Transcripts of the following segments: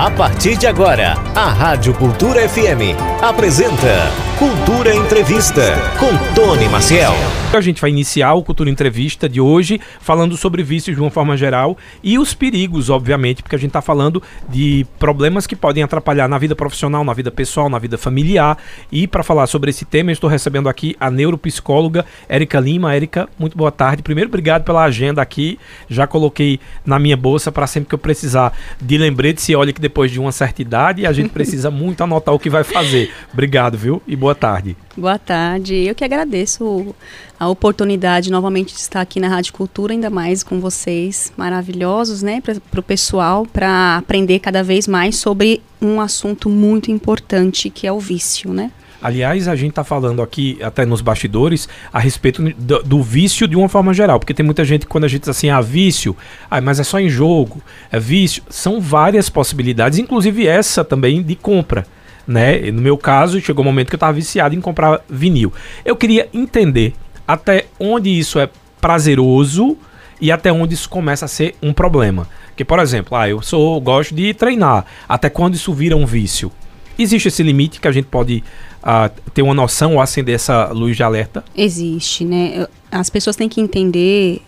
A partir de agora, a Rádio Cultura FM apresenta Cultura Entrevista com Tony Maciel. A gente vai iniciar o Cultura Entrevista de hoje falando sobre vícios de uma forma geral e os perigos, obviamente, porque a gente está falando de problemas que podem atrapalhar na vida profissional, na vida pessoal, na vida familiar. E para falar sobre esse tema, eu estou recebendo aqui a neuropsicóloga Érica Lima. Érica, muito boa tarde. Primeiro, obrigado pela agenda aqui. Já coloquei na minha bolsa para sempre que eu precisar de lembrete. Se olha que depois de uma certa idade a gente precisa muito anotar o que vai fazer. Obrigado, viu? E boa boa tarde. Boa tarde. Eu que agradeço a oportunidade novamente de estar aqui na Rádio Cultura, ainda mais com vocês maravilhosos, né, para o pessoal, para aprender cada vez mais sobre um assunto muito importante que é o vício, né? Aliás, a gente está falando aqui, até nos bastidores, a respeito do, do, vício de uma forma geral. Porque tem muita gente, quando a gente diz assim, ah, vício, ah, mas é só em jogo, é vício. São várias possibilidades, inclusive essa também de compra né? No meu caso, chegou o um momento que eu estava viciado em comprar vinil. Eu queria entender até onde isso é prazeroso e até onde isso começa a ser um problema. Que, por exemplo, ah, eu sou gosto de treinar. Até quando isso vira um vício? Existe esse limite que a gente pode uh, ter uma noção ou acender essa luz de alerta? Existe, né? As pessoas têm que entender,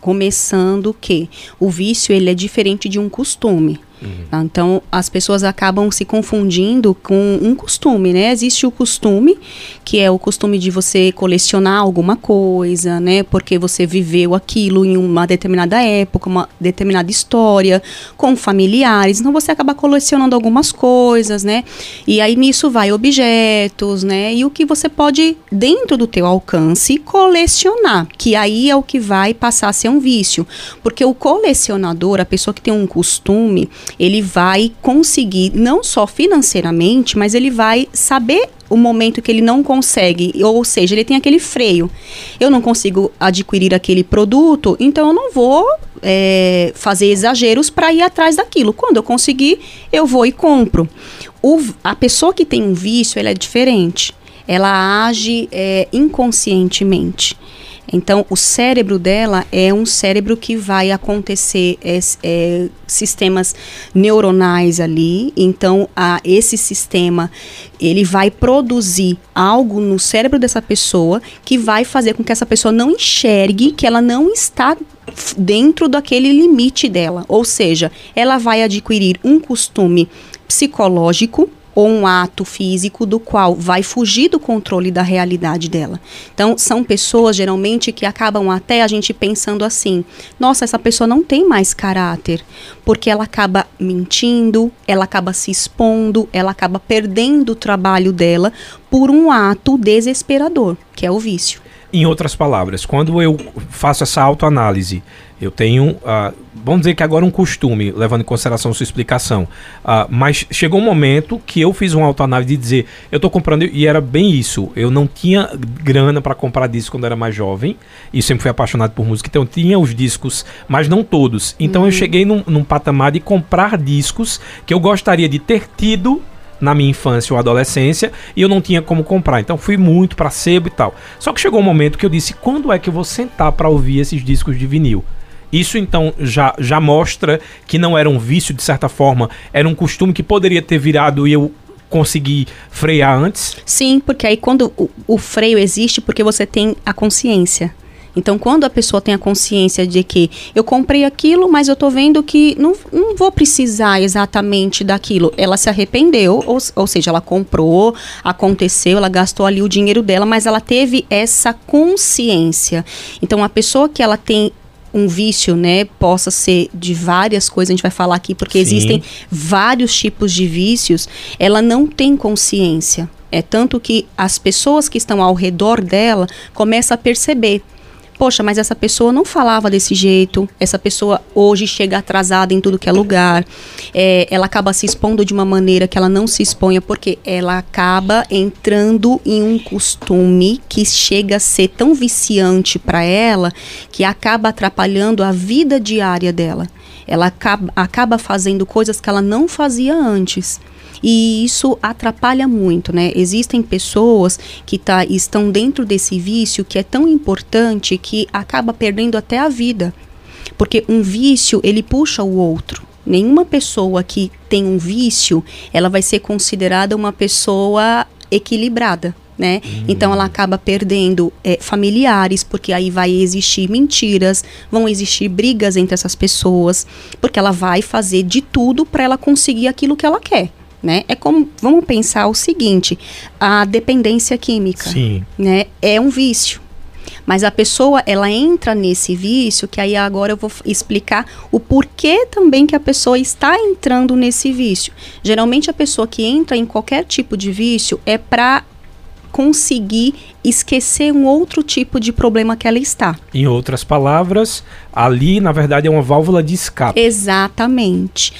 começando que o vício ele é diferente de um costume. Uhum. Então, as pessoas acabam se confundindo com um costume, né? Existe o costume, que é o costume de você colecionar alguma coisa, né? Porque você viveu aquilo em uma determinada época, uma determinada história, com familiares. Então, você acaba colecionando algumas coisas, né? E aí, nisso vai objetos, né? E o que você pode, dentro do teu alcance, colecionar. Que aí é o que vai passar a ser um vício. Porque o colecionador, a pessoa que tem um costume, ele vai conseguir, não só financeiramente, mas ele vai saber o momento que ele não consegue, ou seja, ele tem aquele freio. Eu não consigo adquirir aquele produto, então eu não vou é, fazer exageros para ir atrás daquilo. Quando eu conseguir, eu vou e compro. O, a pessoa que tem um vício, ela é diferente. Ela age é, inconscientemente. Então, o cérebro dela é um cérebro que vai acontecer é, é, sistemas neuronais ali. Então, a, esse sistema ele vai produzir algo no cérebro dessa pessoa que vai fazer com que essa pessoa não enxergue que ela não está dentro daquele limite dela. Ou seja, ela vai adquirir um costume psicológico ou um ato físico do qual vai fugir do controle da realidade dela. Então, são pessoas geralmente que acabam até a gente pensando assim: nossa, essa pessoa não tem mais caráter, porque ela acaba mentindo, ela acaba se expondo, ela acaba perdendo o trabalho dela por um ato desesperador, que é o vício. Em outras palavras, quando eu faço essa autoanálise, eu tenho, uh, vamos dizer que agora um costume, levando em consideração sua explicação, uh, mas chegou um momento que eu fiz uma autoanálise de dizer, eu estou comprando, e era bem isso, eu não tinha grana para comprar discos quando era mais jovem, e sempre fui apaixonado por música, então eu tinha os discos, mas não todos. Então uhum. eu cheguei num, num patamar de comprar discos que eu gostaria de ter tido na minha infância ou adolescência e eu não tinha como comprar. Então fui muito para sebo e tal. Só que chegou um momento que eu disse: quando é que eu vou sentar para ouvir esses discos de vinil? Isso então já, já mostra que não era um vício de certa forma, era um costume que poderia ter virado e eu consegui frear antes? Sim, porque aí quando o, o freio existe, porque você tem a consciência. Então, quando a pessoa tem a consciência de que eu comprei aquilo, mas eu estou vendo que não, não vou precisar exatamente daquilo, ela se arrependeu, ou, ou seja, ela comprou, aconteceu, ela gastou ali o dinheiro dela, mas ela teve essa consciência. Então, a pessoa que ela tem um vício, né, possa ser de várias coisas, a gente vai falar aqui, porque Sim. existem vários tipos de vícios, ela não tem consciência. É tanto que as pessoas que estão ao redor dela começam a perceber poxa, mas essa pessoa não falava desse jeito, essa pessoa hoje chega atrasada em tudo que é lugar, é, ela acaba se expondo de uma maneira que ela não se exponha, porque ela acaba entrando em um costume que chega a ser tão viciante para ela que acaba atrapalhando a vida diária dela. Ela acaba, acaba fazendo coisas que ela não fazia antes. E isso atrapalha muito, né? Existem pessoas que tá, estão dentro desse vício que é tão importante que acaba perdendo até a vida. Porque um vício, ele puxa o outro. Nenhuma pessoa que tem um vício, ela vai ser considerada uma pessoa equilibrada. Né? Hum. Então ela acaba perdendo é, familiares, porque aí vai existir mentiras, vão existir brigas entre essas pessoas, porque ela vai fazer de tudo para ela conseguir aquilo que ela quer. Né? É como vamos pensar o seguinte: a dependência química, Sim. né, é um vício. Mas a pessoa, ela entra nesse vício, que aí agora eu vou explicar o porquê também que a pessoa está entrando nesse vício. Geralmente a pessoa que entra em qualquer tipo de vício é para conseguir esquecer um outro tipo de problema que ela está. Em outras palavras, ali na verdade é uma válvula de escape. Exatamente.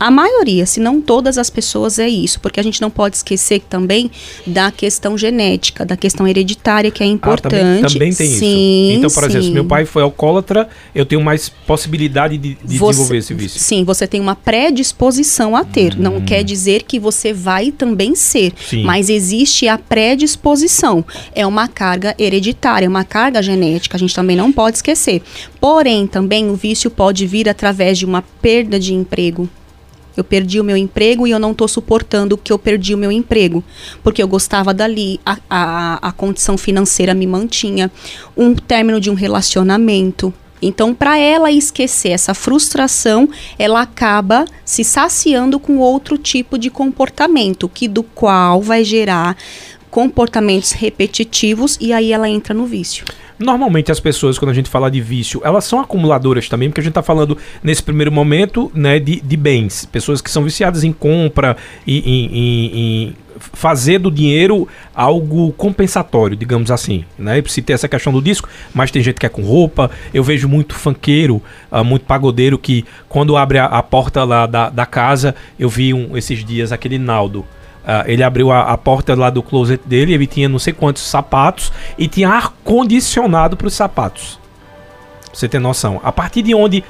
A maioria, se não todas as pessoas, é isso, porque a gente não pode esquecer também da questão genética, da questão hereditária, que é importante. Ah, também, também tem sim, isso. Então, por sim. exemplo, se meu pai foi alcoólatra, eu tenho mais possibilidade de, de você, desenvolver esse vício. Sim, você tem uma predisposição a ter. Hum. Não quer dizer que você vai também ser, sim. mas existe a predisposição. É uma carga hereditária, uma carga genética, a gente também não pode esquecer. Porém, também o vício pode vir através de uma perda de emprego eu perdi o meu emprego e eu não estou suportando que eu perdi o meu emprego, porque eu gostava dali, a, a, a condição financeira me mantinha, um término de um relacionamento. Então, para ela esquecer essa frustração, ela acaba se saciando com outro tipo de comportamento, que do qual vai gerar comportamentos repetitivos e aí ela entra no vício. Normalmente as pessoas, quando a gente fala de vício, elas são acumuladoras também, porque a gente está falando nesse primeiro momento né, de, de bens. Pessoas que são viciadas em compra, em, em, em fazer do dinheiro algo compensatório, digamos assim, né? Se tem essa questão do disco, mas tem gente que é com roupa. Eu vejo muito fanqueiro, uh, muito pagodeiro que quando abre a, a porta lá da, da casa, eu vi um, esses dias aquele Naldo Uh, ele abriu a, a, porta lá do closet dele, ele tinha não sei quantos sapatos e tinha ar condicionado para os sapatos. Pra você ter noção. A partir de onde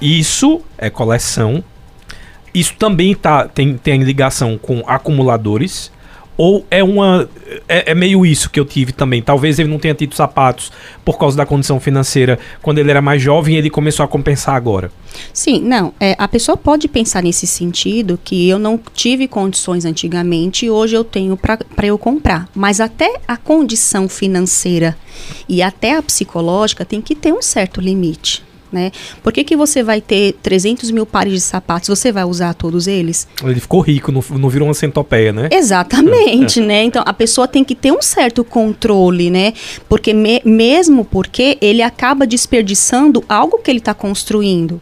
isso é coleção, isso também tá, tem, tem ligação com acumuladores. Ou é uma. É, é, meio isso que eu tive também. Talvez ele não tenha tido sapatos por causa da condição financeira quando ele era mais jovem e ele começou a compensar agora. Sim, não. É, a pessoa pode pensar nesse sentido que eu não tive condições antigamente e hoje eu tenho para eu comprar. Mas até a condição financeira e até a psicológica tem que ter um certo limite né? Por que, que você vai ter 300 mil pares de sapatos? Você vai usar todos eles? Ele ficou rico, não, não virou uma centopeia, né? Exatamente, né? Então a pessoa tem que ter um certo controle, né? Porque me, mesmo porque ele acaba desperdiçando algo que ele está construindo.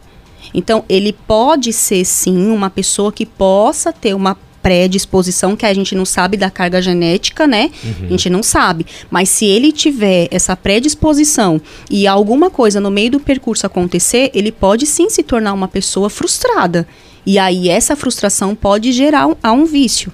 Então, ele pode ser sim uma pessoa que possa ter uma predisposição que a gente não sabe da carga genética, né? Uhum. A gente não sabe. Mas se ele tiver essa predisposição e alguma coisa no meio do percurso acontecer, ele pode sim se tornar uma pessoa frustrada. E aí essa frustração pode gerar um, a um vício.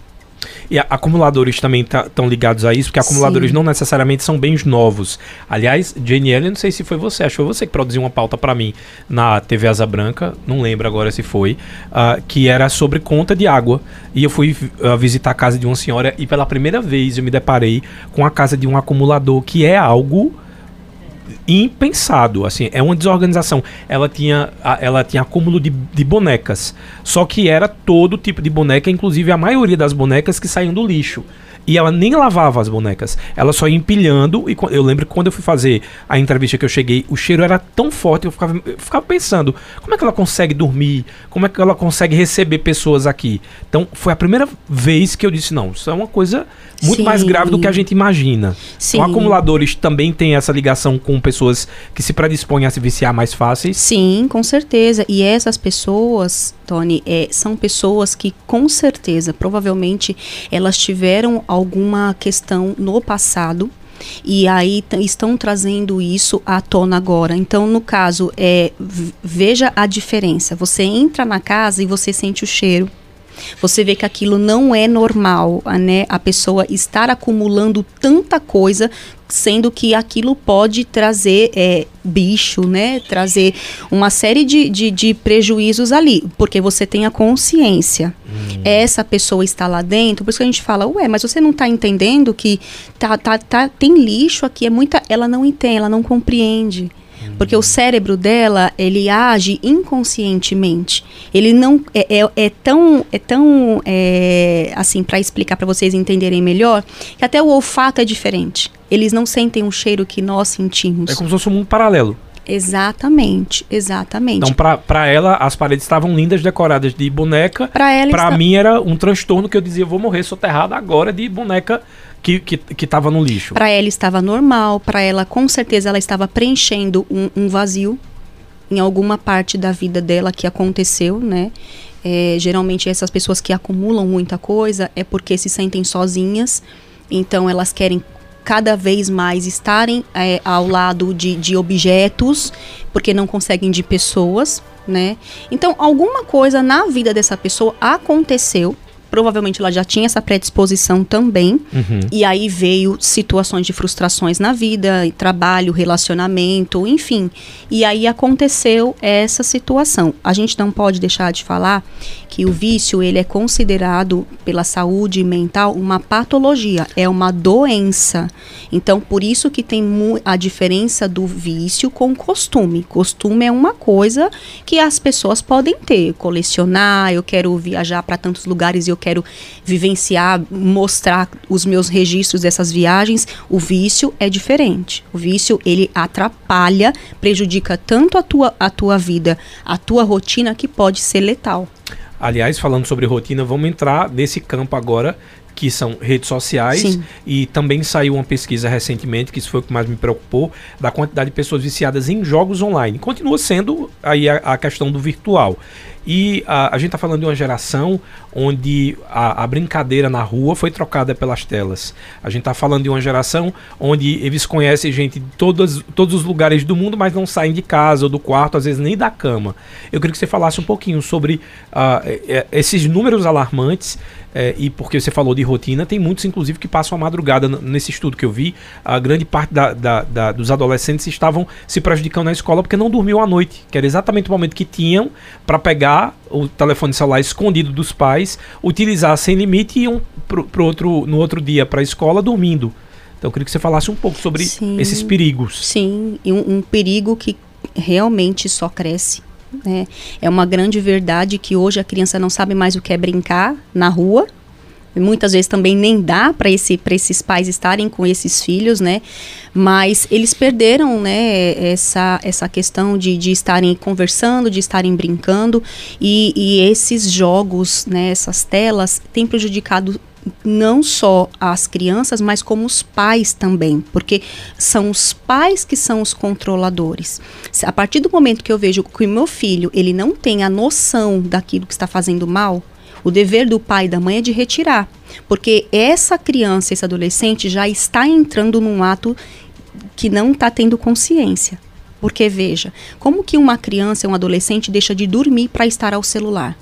E acumuladores também estão tá, ligados a isso, porque acumuladores Sim. não necessariamente são bens novos. Aliás, Jane Ellen, não sei se foi você, acho que foi você que produziu uma pauta para mim na TV Asa Branca, não lembro agora se foi, uh, que era sobre conta de água. E eu fui uh, visitar a casa de uma senhora e pela primeira vez eu me deparei com a casa de um acumulador, que é algo impensado, assim, é uma desorganização. Ela tinha, ela tinha acúmulo de, de bonecas, só que era todo tipo de boneca, inclusive a maioria das bonecas que saíam do lixo. E ela nem lavava as bonecas. Ela só ia empilhando. E eu lembro que quando eu fui fazer a entrevista que eu cheguei, o cheiro era tão forte. Eu ficava, eu ficava pensando: como é que ela consegue dormir? Como é que ela consegue receber pessoas aqui? Então, foi a primeira vez que eu disse: não, isso é uma coisa muito Sim. mais grave do que a gente imagina. Sim. Então, acumuladores também têm essa ligação com pessoas que se predispõem a se viciar mais fáceis? Sim, com certeza. E essas pessoas, Tony, é, são pessoas que com certeza, provavelmente, elas tiveram alguma questão no passado e aí estão trazendo isso à tona agora. Então, no caso, é, veja a diferença. Você entra na casa e você sente o cheiro. Você vê que aquilo não é normal, né? A pessoa estar acumulando tanta coisa sendo que aquilo pode trazer é, bicho, né? Trazer uma série de, de, de, prejuízos ali, porque você tem a consciência. Hum. Essa pessoa está lá dentro, por isso que a gente fala, ué, mas você não está entendendo que tá, tá, tá, tem lixo aqui, é muita. Ela não entende, ela não compreende. Porque o cérebro dela, ele age inconscientemente. Ele não é, é, é tão é tão é, assim para explicar para vocês entenderem melhor, que até o olfato é diferente. Eles não sentem o cheiro que nós sentimos. É como se fosse um mundo paralelo. Exatamente, exatamente. Então, pra ela, as paredes estavam lindas, decoradas de boneca. Pra ela Pra está- mim era um transtorno que eu dizia, vou morrer soterrado agora de boneca que, que, que tava no lixo. Para ela estava normal, para ela com certeza ela estava preenchendo um, um vazio em alguma parte da vida dela que aconteceu, né? É, geralmente essas pessoas que acumulam muita coisa é porque se sentem sozinhas, então elas querem cada vez mais estarem é, ao lado de, de objetos, porque não conseguem de pessoas, né? Então alguma coisa na vida dessa pessoa aconteceu. Provavelmente ela já tinha essa predisposição também. Uhum. E aí veio situações de frustrações na vida, trabalho, relacionamento, enfim. E aí aconteceu essa situação. A gente não pode deixar de falar que o vício ele é considerado pela saúde mental uma patologia, é uma doença. Então por isso que tem a diferença do vício com costume. Costume é uma coisa que as pessoas podem ter, colecionar, eu quero viajar para tantos lugares e eu quero vivenciar, mostrar os meus registros dessas viagens. O vício é diferente. O vício ele atrapalha, prejudica tanto a tua, a tua vida, a tua rotina que pode ser letal. Aliás, falando sobre rotina, vamos entrar nesse campo agora, que são redes sociais. Sim. E também saiu uma pesquisa recentemente, que isso foi o que mais me preocupou, da quantidade de pessoas viciadas em jogos online. Continua sendo aí a, a questão do virtual. E a, a gente está falando de uma geração onde a, a brincadeira na rua foi trocada pelas telas. A gente está falando de uma geração onde eles conhecem gente de todos, todos os lugares do mundo, mas não saem de casa ou do quarto, às vezes nem da cama. Eu queria que você falasse um pouquinho sobre eh, esses números alarmantes eh, e porque você falou de rotina, tem muitos, inclusive, que passam a madrugada. Nesse estudo que eu vi, a grande parte da- da- da- dos adolescentes estavam se prejudicando na escola porque não dormiam à noite, que era exatamente o momento que tinham para pegar o telefone celular escondido dos pais, utilizar sem limite e iam pro, pro outro, no outro dia para a escola dormindo. Então eu queria que você falasse um pouco sobre Sim. esses perigos. Sim, e um, um perigo que realmente só cresce. Né? É uma grande verdade que hoje a criança não sabe mais o que é brincar na rua. Muitas vezes também nem dá para esse, esses pais estarem com esses filhos, né? Mas eles perderam, né, essa, essa questão de, de estarem conversando, de estarem brincando. E, e esses jogos, né, essas telas, têm prejudicado não só as crianças, mas como os pais também, porque são os pais que são os controladores. A partir do momento que eu vejo que o meu filho ele não tem a noção daquilo que está fazendo mal, o dever do pai e da mãe é de retirar, porque essa criança, esse adolescente já está entrando num ato que não está tendo consciência. Porque veja, como que uma criança, um adolescente deixa de dormir para estar ao celular?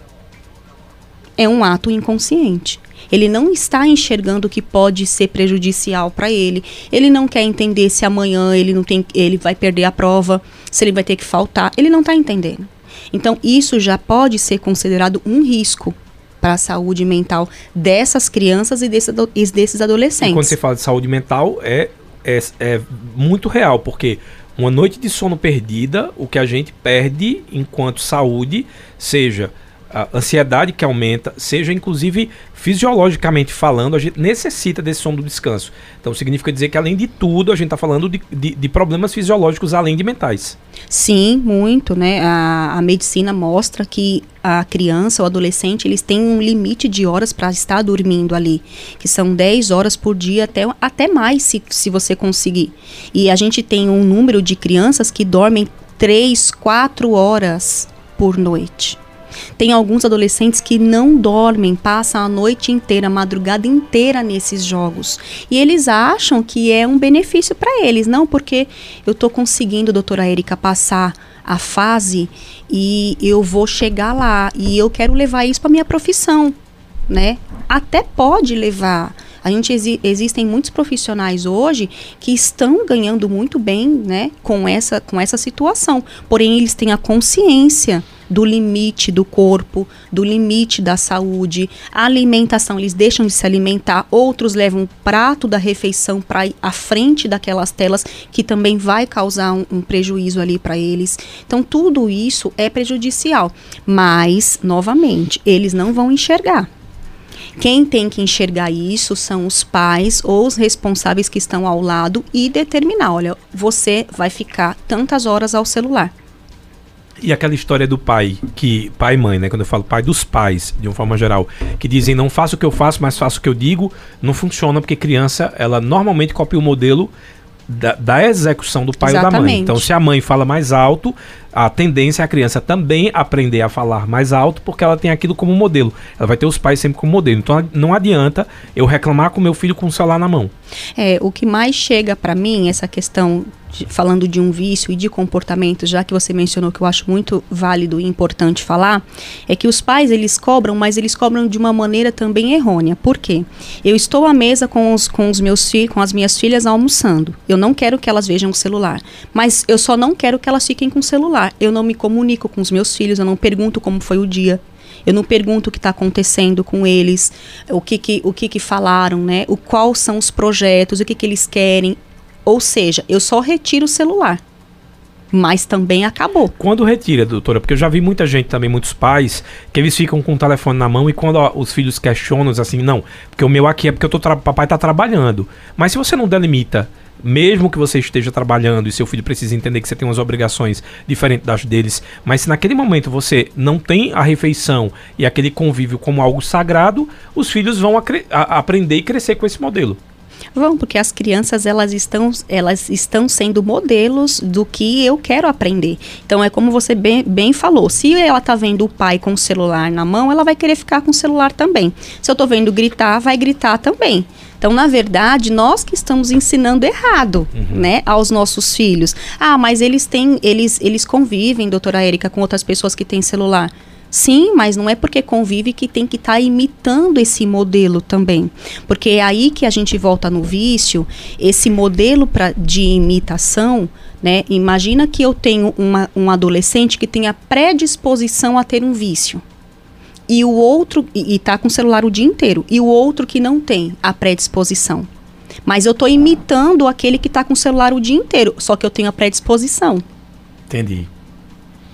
é um ato inconsciente. Ele não está enxergando que pode ser prejudicial para ele. Ele não quer entender se amanhã ele não tem, ele vai perder a prova, se ele vai ter que faltar. Ele não está entendendo. Então isso já pode ser considerado um risco para a saúde mental dessas crianças e desses, ado- e desses E adolescentes. quando você fala de saúde mental, é, é, é muito real, porque uma noite de sono perdida, o que a gente perde enquanto saúde, seja a ansiedade que aumenta, seja inclusive fisiologicamente falando, a gente necessita desse sono do descanso. Então significa dizer que além de tudo, a gente está falando de, de, de problemas fisiológicos além de mentais. Sim, muito, né? A, a medicina mostra que a criança, o adolescente, eles têm um limite de horas para estar dormindo ali, que são 10 horas por dia, até, até mais, se, se você conseguir. E a gente tem um número de crianças que dormem 3, 4 horas por noite. Tem alguns adolescentes que não dormem, passam a noite inteira, a madrugada inteira nesses jogos. E eles acham que é um benefício para eles, não porque eu tô conseguindo, doutora Érica, passar a fase e eu vou chegar lá e eu quero levar isso para minha profissão, né? Até pode levar. A gente exi existem muitos profissionais hoje que estão ganhando muito bem, né, com essa com essa situação. Porém, eles têm a consciência do limite do corpo, do limite da saúde. A alimentação, eles deixam de se alimentar, outros levam o prato da refeição para à frente daquelas telas, que também vai causar um, um prejuízo ali para eles. Então, tudo isso é prejudicial. Mas, novamente, eles não vão enxergar. Quem tem que enxergar isso são os pais ou os responsáveis que estão ao lado e determinar: olha, você vai ficar tantas horas ao celular. E aquela história do pai, que pai e mãe, né? Quando eu falo pai dos pais, de uma forma geral, que dizem não faço o que eu faço, mas faço o que eu digo, não funciona porque criança, ela normalmente copia o modelo da, da, execução do pai Exatamente. ou da mãe. Então, se a mãe fala mais alto, a tendência é a criança também aprender a falar mais alto, porque ela tem aquilo como modelo. Ela vai ter os pais sempre como modelo. Então, não adianta eu reclamar com meu filho com o celular na mão. É, o que mais chega para mim, essa questão falando de um vício e de comportamento, já que você mencionou que eu acho muito válido e importante falar, é que os pais eles cobram, mas eles cobram de uma maneira também errônea. Por quê? Eu estou à mesa com os, com os meus filhos, com as minhas filhas almoçando. Eu não quero que elas vejam o celular, mas eu só não quero que elas fiquem com o celular. Eu não me comunico com os meus filhos, eu não pergunto como foi o dia, eu não pergunto o que está acontecendo com eles, o que que, o que que falaram, né? O quais são os projetos, o que que eles querem. Ou seja, eu só retiro o celular. Mas também acabou. Quando retira, doutora? Porque eu já vi muita gente também, muitos pais, que eles ficam com o telefone na mão e quando ó, os filhos questionam, assim, não, porque o meu aqui é porque eu papai está trabalhando. Mas se você não delimita mesmo que você esteja trabalhando e seu filho precisa entender que você tem umas obrigações diferentes das deles, mas se naquele momento você não tem a refeição e aquele convívio como algo sagrado, os filhos vão aprender e crescer com esse modelo. Vão, porque as crianças elas estão, elas estão sendo modelos do que eu quero aprender. Então é como você bem, bem falou, se ela está vendo o pai com o celular na mão, ela vai querer ficar com o celular também. Se eu estou vendo gritar, vai gritar também. Então, na verdade, nós que estamos ensinando errado, uhum. né, aos nossos filhos. Ah, mas eles têm, eles, eles convivem, doutora Érica, com outras pessoas que têm celular. Sim, mas não é porque convive que tem que estar tá imitando esse modelo também. Porque é aí que a gente volta no vício, esse modelo pra, de imitação, né? Imagina que eu tenho uma, um adolescente que tem a predisposição a ter um vício. E o outro, e, está com o celular o dia inteiro, e o outro que não tem a predisposição. Mas eu estou imitando aquele que está com o celular o dia inteiro, só que eu tenho a predisposição. Entendi.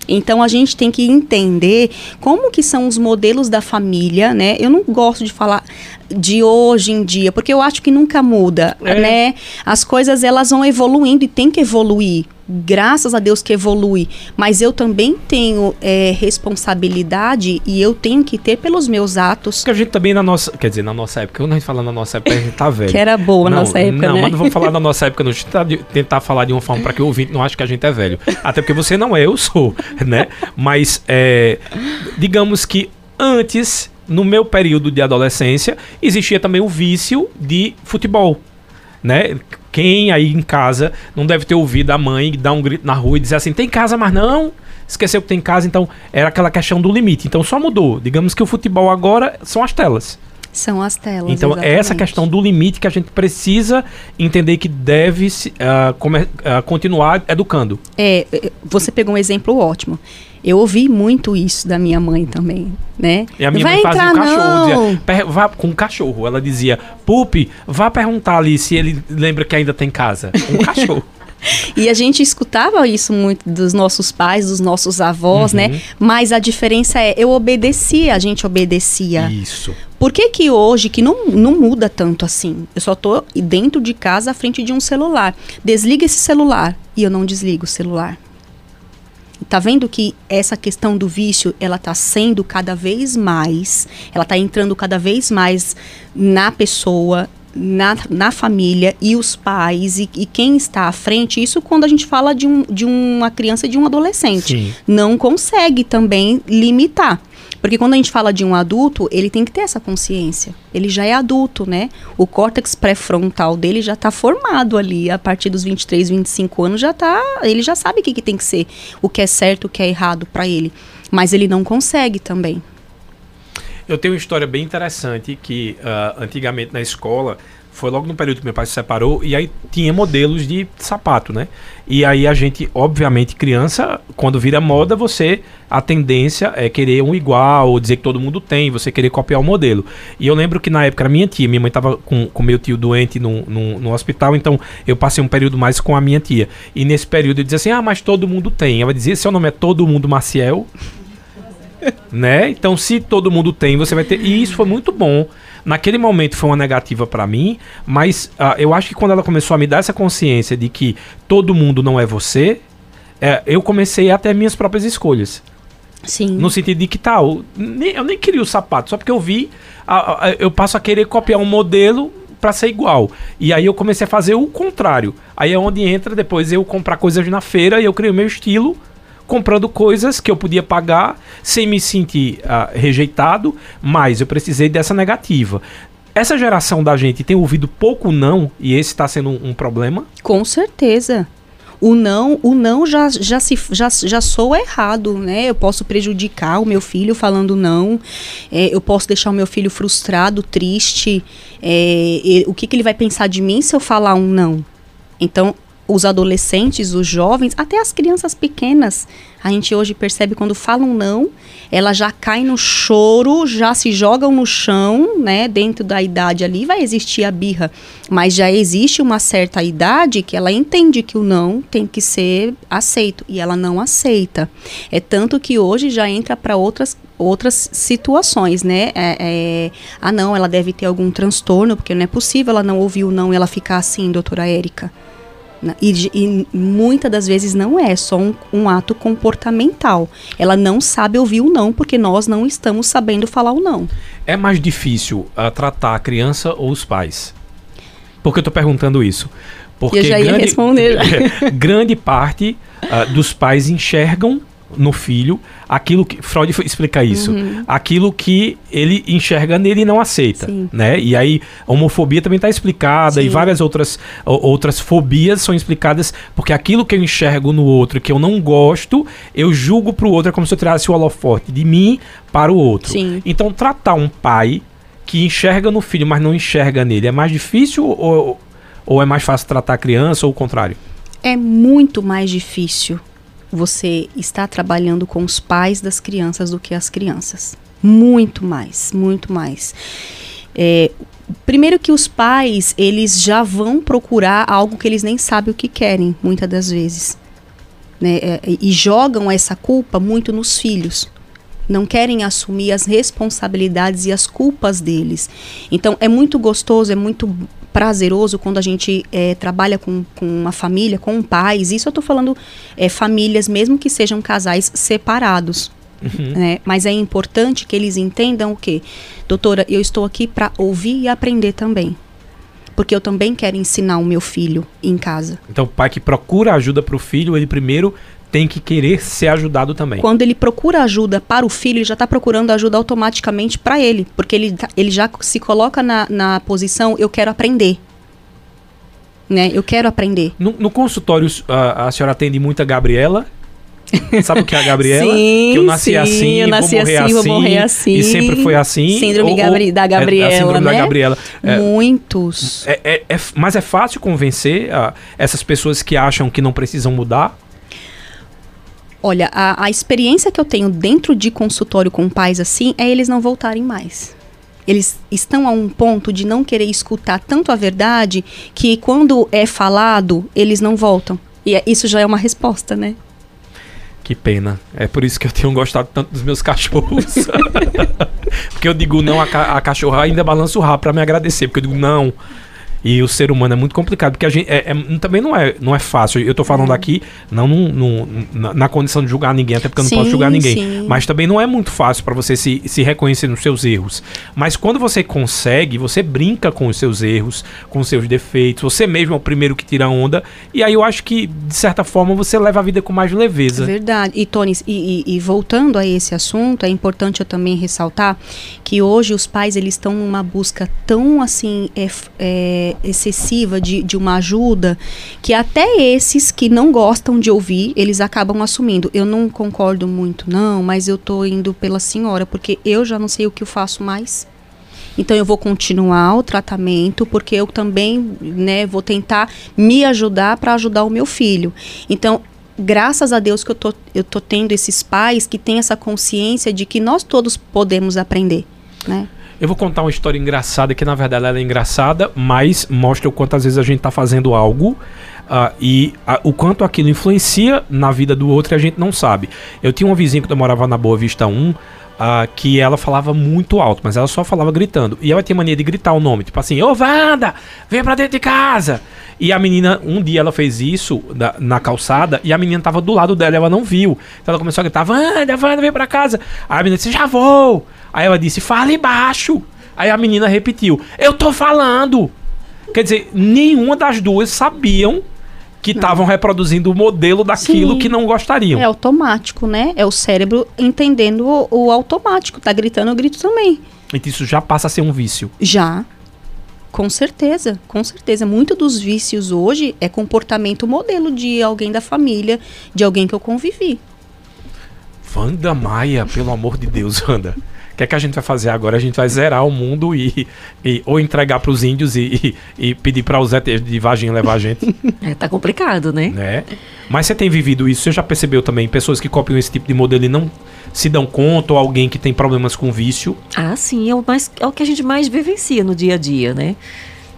Então a gente tem que entender como que são os modelos da família, né? Eu não gosto de falar de hoje em dia, porque eu acho que nunca muda, é. né? As coisas elas vão evoluindo e tem que evoluir graças a Deus que evolui, mas eu também tenho é, responsabilidade e eu tenho que ter pelos meus atos. Porque a gente também na nossa, quer dizer, na nossa época, quando a gente fala na nossa época, a gente tá velho. que era boa na nossa época, não, né? mas não vamos falar da nossa época, não. A gente tá de, tentar falar de uma forma para que o ouvinte não ache que a gente é velho. Até porque você não é, eu sou, né? Mas, é, digamos que antes, no meu período de adolescência, existia também o vício de futebol né? Quem aí em casa não deve ter ouvido a mãe dar um grito na rua e dizer assim: tem casa, mas não. Esqueceu que tem casa, então era aquela questão do limite. Então só mudou. Digamos que o futebol agora são as telas. São as telas. Então exatamente. é essa questão do limite que a gente precisa entender que deve uh, uh, continuar educando. É, você pegou um exemplo ótimo. Eu ouvi muito isso da minha mãe também, né? E a minha vai mãe fazia um cachorro, dizia, vá com um cachorro. Ela dizia, Pupi, vá perguntar ali se ele lembra que ainda tem casa. Um cachorro. E a gente escutava isso muito dos nossos pais, dos nossos avós, né? uhum. né? Mas a diferença é, eu obedecia, a gente obedecia. Isso. Por que que hoje, que não, não muda tanto assim? Eu só tô dentro de casa à frente de um celular. Desliga esse celular e eu não desligo o celular. Tá vendo que essa questão do vício, ela tá sendo cada vez mais, ela tá entrando cada vez mais na pessoa, na, na família e os pais e, e, quem está à frente, isso quando a gente fala de, um, de uma criança e de um adolescente. Sim. Não consegue também limitar. Porque quando a gente fala de um adulto, ele tem que ter essa consciência. Ele já é adulto, né? O córtex pré-frontal dele já está formado ali. A partir dos 23, 25 anos já tá. Ele já sabe o que, que tem que ser, o que é certo, o que é errado para ele. Mas ele não consegue também. Eu tenho uma história bem interessante que uh, antigamente na escola foi logo no período que meu pai se separou, e aí tinha modelos de sapato, né? E aí a gente, obviamente, criança, quando vira moda, você, a tendência é querer um igual, ou dizer que todo mundo tem, você querer copiar o modelo. E eu lembro que na época, a minha tia, minha mãe estava com, com meu tio doente no, no, no, hospital, então eu passei um período mais com a minha tia. E nesse período eu dizia assim, ah, mas todo mundo tem. Ela dizia, seu nome é Todo Mundo Maciel, né? Então, se todo mundo tem, você vai ter. E isso foi muito bom naquele momento foi uma negativa para mim, mas uh, eu acho que quando ela começou a me dar essa consciência de que todo mundo não é você, é, eu comecei a ter minhas próprias escolhas. Sim. No sentido de que tal, tá, eu, eu nem queria o sapato, só porque eu vi, a, a, eu passo a querer copiar um modelo para ser igual. E aí eu comecei a fazer o contrário. Aí é onde entra depois eu comprar coisas na feira e eu criei o meu estilo comprando coisas que eu podia pagar sem me sentir uh, rejeitado, mas eu precisei dessa negativa. Essa geração da gente tem ouvido pouco não e esse está sendo um, um, problema? Com certeza. O não, o não já, já, se, já, já errado, né? Eu posso prejudicar o meu filho falando não, é, eu posso deixar o meu filho frustrado, triste. É, o que, que ele vai pensar de mim se eu falar um não? Então, os adolescentes, os jovens, até as crianças pequenas. A gente hoje percebe quando falam não, elas já caem no choro, já se jogam no chão, né? Dentro da idade ali vai existir a birra, mas já existe uma certa idade que ela entende que o não tem que ser aceito e ela não aceita. É tanto que hoje já entra para outras outras situações, né? É, é, ah, não, ela deve ter algum transtorno, porque não é possível ela não ouvir o não e ela ficar assim, doutora Érica. E, e, muitas das vezes não é só um, um, ato comportamental. Ela não sabe ouvir o não porque nós não estamos sabendo falar o não. É mais difícil uh, tratar a criança ou os pais? Por que eu estou perguntando isso? Porque eu já ia grande, responder. grande parte uh, dos pais enxergam no filho aquilo que Freud explica isso, uhum. aquilo que ele enxerga nele e não aceita, Sim. né? E aí a homofobia também está explicada Sim. e várias outras outras fobias são explicadas porque aquilo que eu enxergo no outro que eu não gosto, eu julgo para o outro é como se eu tirasse o holofote de mim para o outro. Sim. Então tratar um pai que enxerga no filho, mas não enxerga nele, é mais difícil ou, ou é mais fácil tratar a criança ou o contrário? É muito mais difícil você está trabalhando com os pais das crianças do que as crianças. Muito mais, muito mais. É, primeiro que os pais, eles já vão procurar algo que eles nem sabem o que querem, muitas das vezes. Né? É, e jogam essa culpa muito nos filhos. Não querem assumir as responsabilidades e as culpas deles. Então, é muito gostoso, é muito prazeroso quando a gente é, trabalha com, com uma família, com pais. Isso eu estou falando é, famílias, mesmo que sejam casais separados. Uhum. Né? Mas é importante que eles entendam o que, doutora, eu estou aqui para ouvir e aprender também porque eu também quero ensinar o meu filho em casa. Então, o pai que procura ajuda para o filho, ele primeiro tem que querer ser ajudado também. Quando ele procura ajuda para o filho, ele já está procurando ajuda automaticamente para ele, porque ele, tá, ele já se coloca na, na posição eu quero aprender. Né? Eu quero aprender. No, no consultório, a, a senhora atende muita Gabriela? Sabe o que é a Gabriela? sim, que eu nasci sim, assim, eu nasci vou morrer assim, assim, vou morrer assim. E sempre foi assim. Síndrome ou, Gabri da Gabriela, é, síndrome né? da Gabriela. É, Muitos. É, é, é, mas é fácil convencer uh, essas pessoas que acham que não precisam mudar? Olha, a, a experiência que eu tenho dentro de consultório com pais assim é eles não voltarem mais eles estão a um ponto de não querer escutar tanto a verdade que quando é falado, eles não voltam. E é, isso já é uma resposta, né? Que pena. É por isso que eu tenho gostado tanto dos meus cachorros. porque eu digo não, a, ca a cachorra ainda balança o rabo pra me agradecer. Porque eu digo não, e o ser humano é muito complicado, porque a gente é, é, também não é, não é fácil. Eu tô falando uhum. aqui não no, na, na, condição de julgar ninguém, até porque eu não sim, posso julgar ninguém. Sim. Mas também não é muito fácil para você se, se reconhecer nos seus erros. Mas quando você consegue, você brinca com os seus erros, com os seus defeitos. Você mesmo é o primeiro que tira onda. E aí eu acho que, de certa forma, você leva a vida com mais leveza. É verdade. E, Tony, e, e, e voltando a esse assunto, é importante eu também ressaltar que hoje os pais eles estão numa busca tão assim é, é excessiva de, de uma ajuda, que até esses que não gostam de ouvir, eles acabam assumindo. Eu não concordo muito, não, mas eu tô indo pela senhora, porque eu já não sei o que eu faço mais. Então eu vou continuar o tratamento porque eu também, né, vou tentar me ajudar para ajudar o meu filho. Então graças a Deus que eu tô, eu tô tendo esses pais que têm essa consciência de que nós todos podemos aprender, né? Eu vou contar uma história engraçada, que na verdade ela é engraçada, mas mostra o quanto às vezes a gente está fazendo algo uh, e o quanto aquilo influencia na vida do outro e a gente não sabe. Eu tinha uma vizinha que eu morava na Boa Vista 1, Uh, que ela falava muito alto, mas ela só falava gritando. E ela tinha mania de gritar o nome, tipo assim, ô Wanda, vem pra dentro de casa. E a menina, um dia ela fez isso na, na calçada e a menina tava do lado dela, ela não viu. Então ela começou a gritar, Wanda, Wanda, vem pra casa. Aí a menina disse, já vou. Aí ela disse, fale baixo. Aí a menina repetiu, eu tô falando. Quer dizer, nenhuma das duas sabiam que estavam reproduzindo o modelo daquilo Sim. que não gostariam. É automático, né? É o cérebro entendendo o, o automático. Tá gritando, eu grito também. Então isso já passa a ser um vício. Já. Com certeza, com certeza. Muito dos vícios hoje é comportamento modelo de alguém da família, de alguém que eu convivi. Wanda Maia, pelo amor de Deus, Wanda. O que é que a gente vai fazer agora? A gente vai zerar o mundo e, e ou entregar para os índios e, e, e pedir para os ETs de vagem levar a gente. É, tá complicado, né? né? Mas você tem vivido isso? Você já percebeu também pessoas que copiam esse tipo de modelo e não se dão conta ou alguém que tem problemas com vício? Ah, sim, é o, mais, é o que a gente mais vivencia no dia a dia, né?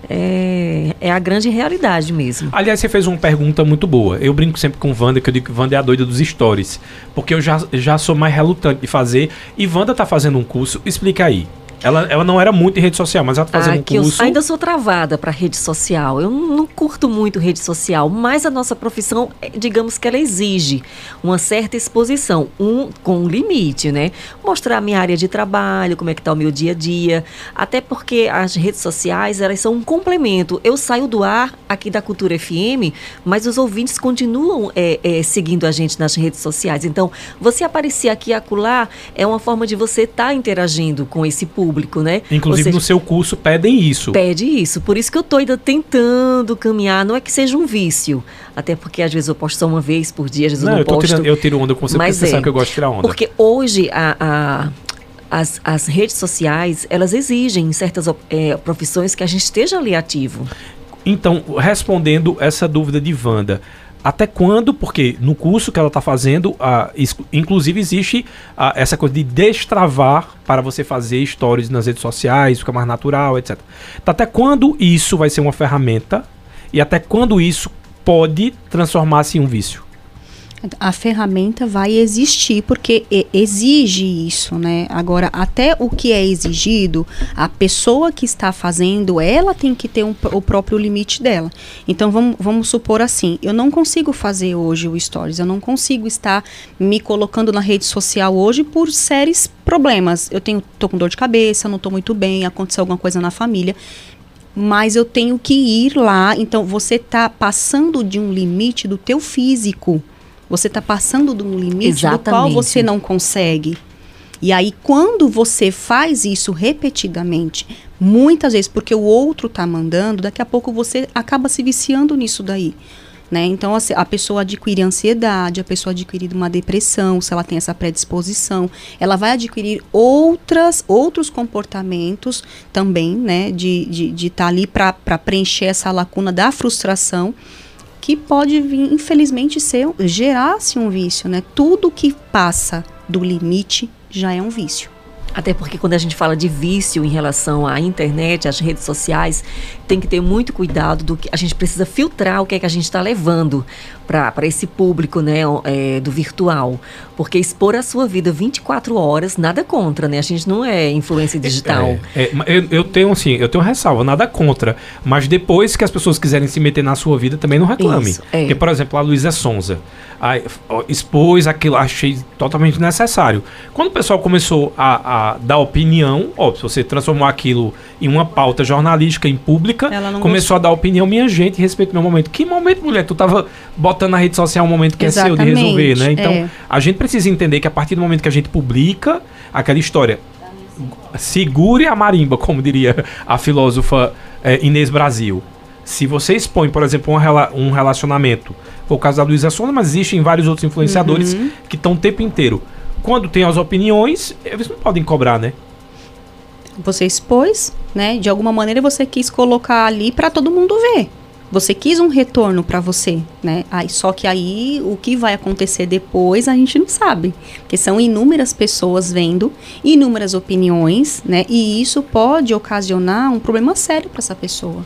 É, é, a grande realidade mesmo. Aliás, você fez uma pergunta muito boa. Eu brinco sempre com Wanda, que eu digo que Wanda é a doida dos stories. Porque eu já, já sou mais relutante de fazer. E Wanda tá fazendo um curso. Explica aí. Ela, ela não era muito em rede social, mas ela tá fazendo ah, um curso. Eu ainda sou travada para rede social. Eu não curto muito rede social, mas a nossa profissão, é, digamos que ela exige uma certa exposição, um com um limite, né? Mostrar a minha área de trabalho, como é que tá o meu dia a dia, até porque as redes sociais, elas são um complemento. Eu saio do ar aqui da Cultura FM, mas os ouvintes continuam é, é, seguindo a gente nas redes sociais. Então, você aparecer aqui e acolá é uma forma de você estar tá interagindo com esse público público, né? Inclusive seja, no seu curso pedem isso. Pede isso. Por isso que eu estou ainda tentando caminhar. Não é que seja um vício. Até porque às vezes eu posto só uma vez por dia, às vezes não, eu não eu posto. Tirando, eu tiro onda com você mas porque é, você sabe que eu gosto de tirar onda. Porque hoje a, a as, as redes sociais, elas exigem em certas é, profissões que a gente esteja ali ativo. Então, respondendo essa dúvida de Wanda, até quando, porque no curso que ela está fazendo, ah, inclusive existe ah, essa coisa de destravar para você fazer stories nas redes sociais, fica mais natural, etc. Então, até quando isso vai ser uma ferramenta e até quando isso pode transformar-se em um vício? A ferramenta vai existir porque exige isso, né? Agora, até o que é exigido, a pessoa que está fazendo, ela tem que ter um, o próprio limite dela. Então, vamos, vamos supor assim, eu não consigo fazer hoje o Stories, eu não consigo estar me colocando na rede social hoje por sérios problemas. Eu tenho, tô com dor de cabeça, não estou muito bem, aconteceu alguma coisa na família mas eu tenho que ir lá. Então você está passando de um limite do teu físico. Você está passando de um limite Exatamente. do qual você não consegue. E aí, quando você faz isso repetidamente, muitas vezes porque o outro está mandando, daqui a pouco você acaba se viciando nisso daí. Né? Então, assim, a pessoa adquire ansiedade, a pessoa adquire uma depressão, se ela tem essa predisposição, ela vai adquirir outras, outros comportamentos também, né? De estar de, de tá ali para preencher essa lacuna da frustração que pode vir, infelizmente, ser gerar-se um vício, né? Tudo que passa do limite já é um vício. Até porque quando a gente fala de vício em relação à internet, às redes sociais, tem que ter muito cuidado do que a gente precisa filtrar o que é que a gente está levando para esse público né, é, do virtual. Porque expor a sua vida 24 horas, nada contra, né? A gente não é influência digital. É, é, eu, eu, tenho assim, eu tenho ressalva, nada contra. Mas depois que as pessoas quiserem se meter na sua vida, também não reclame. Isso, é. Porque, por exemplo, a Luísa Sonza a, expôs aquilo, achei totalmente necessário. Quando o pessoal começou a, a dar opinião, ó, se você transformou aquilo em uma pauta jornalística, em pública, começou gostou. a dar opinião, minha gente, respeito meu momento. Que momento, mulher? Tu tava botando na rede social um momento que Exatamente, é seu de resolver, né? Então, é. a gente precisa entender que a partir do momento que a gente publica aquela história, segure a marimba, como diria a filósofa é, Inês Brasil. Se você expõe, por exemplo, um, rela um relacionamento, foi o caso da Luísa Sonda, mas existem vários outros influenciadores uhum. que estão o tempo inteiro. Quando tem as opiniões, eles não podem cobrar, né? Você expôs, né? De alguma maneira você quis colocar ali para todo mundo ver. Você quis um retorno para você, né? Aí, só que aí o que vai acontecer depois a gente não sabe, porque são inúmeras pessoas vendo, inúmeras opiniões, né? E isso pode ocasionar um problema sério para essa pessoa.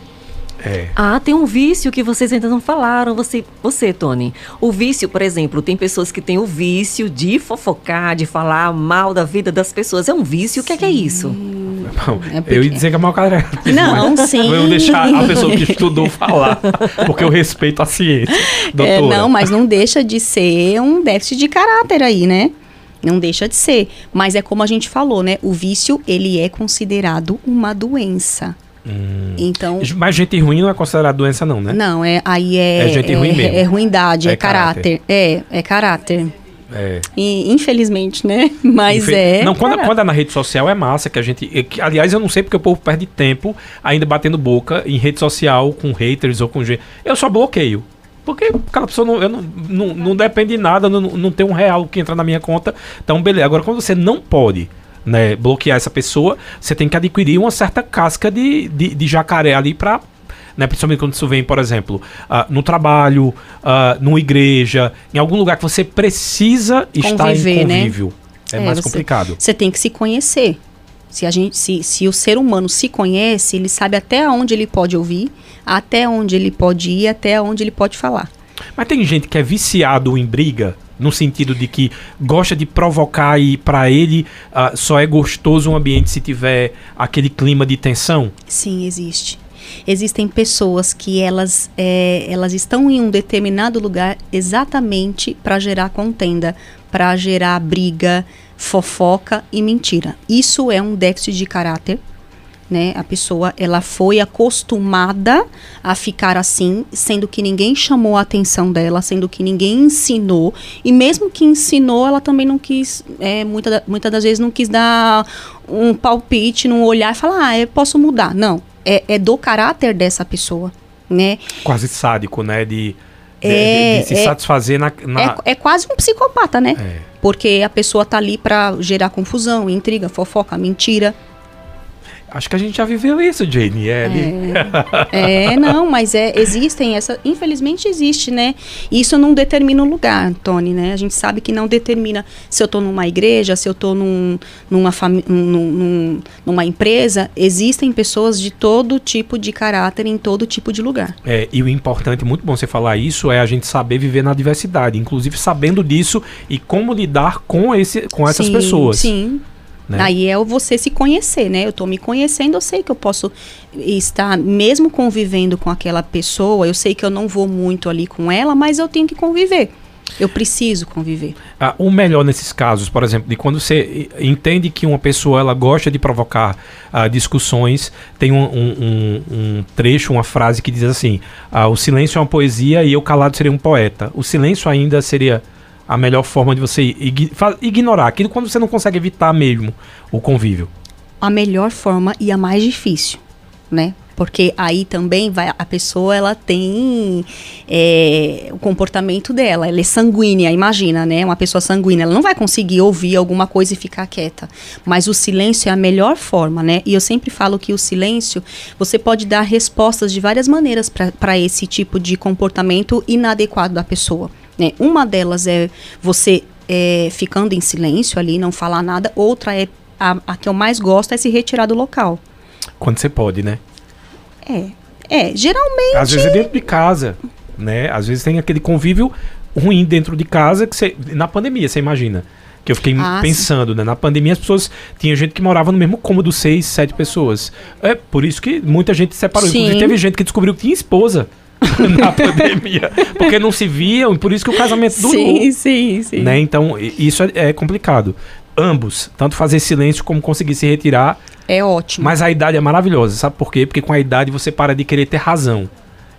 É. Ah, tem um vício que vocês ainda não falaram. Você, você, Tony. O vício, por exemplo, tem pessoas que têm o vício de fofocar, de falar mal da vida das pessoas. É um vício? O que é, que é isso? Bom, É porque- Eu ia dizer que é mau caráter. Não, mas sim. Eu deixar a pessoa que estudou falar, porque eu respeito a ciência. Doutora. É, não, mas não deixa de ser um déficit de caráter aí, né? Não deixa de ser. Mas é como a gente falou, né? O vício, ele é considerado uma doença. Hum. Então, Mas gente ruim não é considerado doença, não, né? não, é, aí é, É gente ruim mesmo. é ruindade, É é, caráter. É, é caráter. É. E, infelizmente, né? Mas é. Não, quando, quando é na rede social é massa que a gente. é que, aliás, eu não sei porque o povo perde tempo ainda batendo boca em rede social com haters ou com gente. Eu só bloqueio. Porque aquela pessoa não, eu não, não, não depende de nada, não, não tem um real que entra na minha conta. Então, beleza. Agora, quando você não pode né, bloquear essa pessoa, você tem que adquirir uma certa casca de, de, de jacaré ali pra. Né, principalmente quando isso vem, por exemplo, ah, no trabalho, ah, numa igreja, em algum lugar que você precisa estar em Conviver, né? convívio. É, É, mais você- complicado. Você tem que se conhecer. Se, a gente, se, se o ser humano se conhece, ele sabe até onde ele pode ouvir, até onde ele pode ir, até onde ele pode falar. Mas tem gente que é viciado em briga, no sentido de que gosta de provocar e pra ele ah, só é gostoso um ambiente se tiver aquele clima de tensão. Sim, existe. Existem pessoas que elas, é, elas estão em um determinado lugar exatamente para gerar contenda, para gerar briga, fofoca e mentira. Isso é um déficit de caráter. Né? A pessoa ela foi acostumada a ficar assim, sendo que ninguém chamou a atenção dela, sendo que ninguém ensinou, e mesmo que ensinou, ela também não quis, é, muita, muitas das vezes não quis dar um palpite, num olhar e falar, ah, eu posso mudar. Não, é, é do caráter dessa pessoa, né? Quase sádico, né? De, É, de- de se é- satisfazer na. na- É, é quase um psicopata, né? É. Porque a pessoa tá ali pra gerar confusão, intriga, fofoca, mentira. Acho que a gente já viveu isso, Jane. É, ali. É, não, mas é, existem essa, infelizmente existe, né? Isso não determina o lugar, Tony, né? A gente sabe que não determina se eu tô numa igreja, se eu tô num, numa, fami- num- num- numa empresa, existem pessoas de todo tipo de caráter em todo tipo de lugar. É, e o importante, muito bom você falar isso, é a gente saber viver na diversidade, inclusive sabendo disso e como lidar com, esse, com essas Sim, pessoas. Sim. Né? Aí é você se conhecer, né? Eu tô me conhecendo, eu sei que eu posso estar, mesmo convivendo com aquela pessoa, eu sei que eu não vou muito ali com ela, mas eu tenho que conviver. Eu preciso conviver. Ah, o melhor nesses casos, por exemplo, de quando você entende que uma pessoa ela gosta de provocar ah, discussões, tem um, um- um- um trecho, uma frase que diz assim: ah, o silêncio é uma poesia e eu calado seria um poeta. O silêncio ainda seria a melhor forma de você ignorar aquilo quando você não consegue evitar mesmo o convívio. A melhor forma e a mais difícil, né? Porque aí também vai a pessoa ela tem é, o comportamento dela, ela é sanguínea, imagina, né? Uma pessoa sanguínea, ela não vai conseguir ouvir alguma coisa e ficar quieta. Mas o silêncio é a melhor forma, né? E eu sempre falo que o silêncio, você pode dar respostas de várias maneiras para esse tipo de comportamento inadequado da pessoa. Né? Uma delas é você é, ficando em silêncio ali, não falar nada. Outra é a, a que eu mais gosto é se retirar do local. Quando você pode, né? É, é geralmente. Às vezes é dentro de casa, né? Às vezes tem aquele convívio ruim dentro de casa que você. Na pandemia, você imagina. Que eu fiquei Ah, pensando, né? Na pandemia as pessoas. Tinha gente que morava no mesmo cômodo, seis, sete pessoas. É por isso que muita gente se separou. Sim. Inclusive, teve gente que descobriu que tinha esposa na pandemia. Porque não se viam, e por isso que o casamento durou. Sim, sim, sim. Né? Então, isso é, é complicado. Ambos, tanto fazer silêncio como conseguir se retirar, É ótimo. mas a idade é maravilhosa, sabe por quê? Porque com a idade você para de querer ter razão.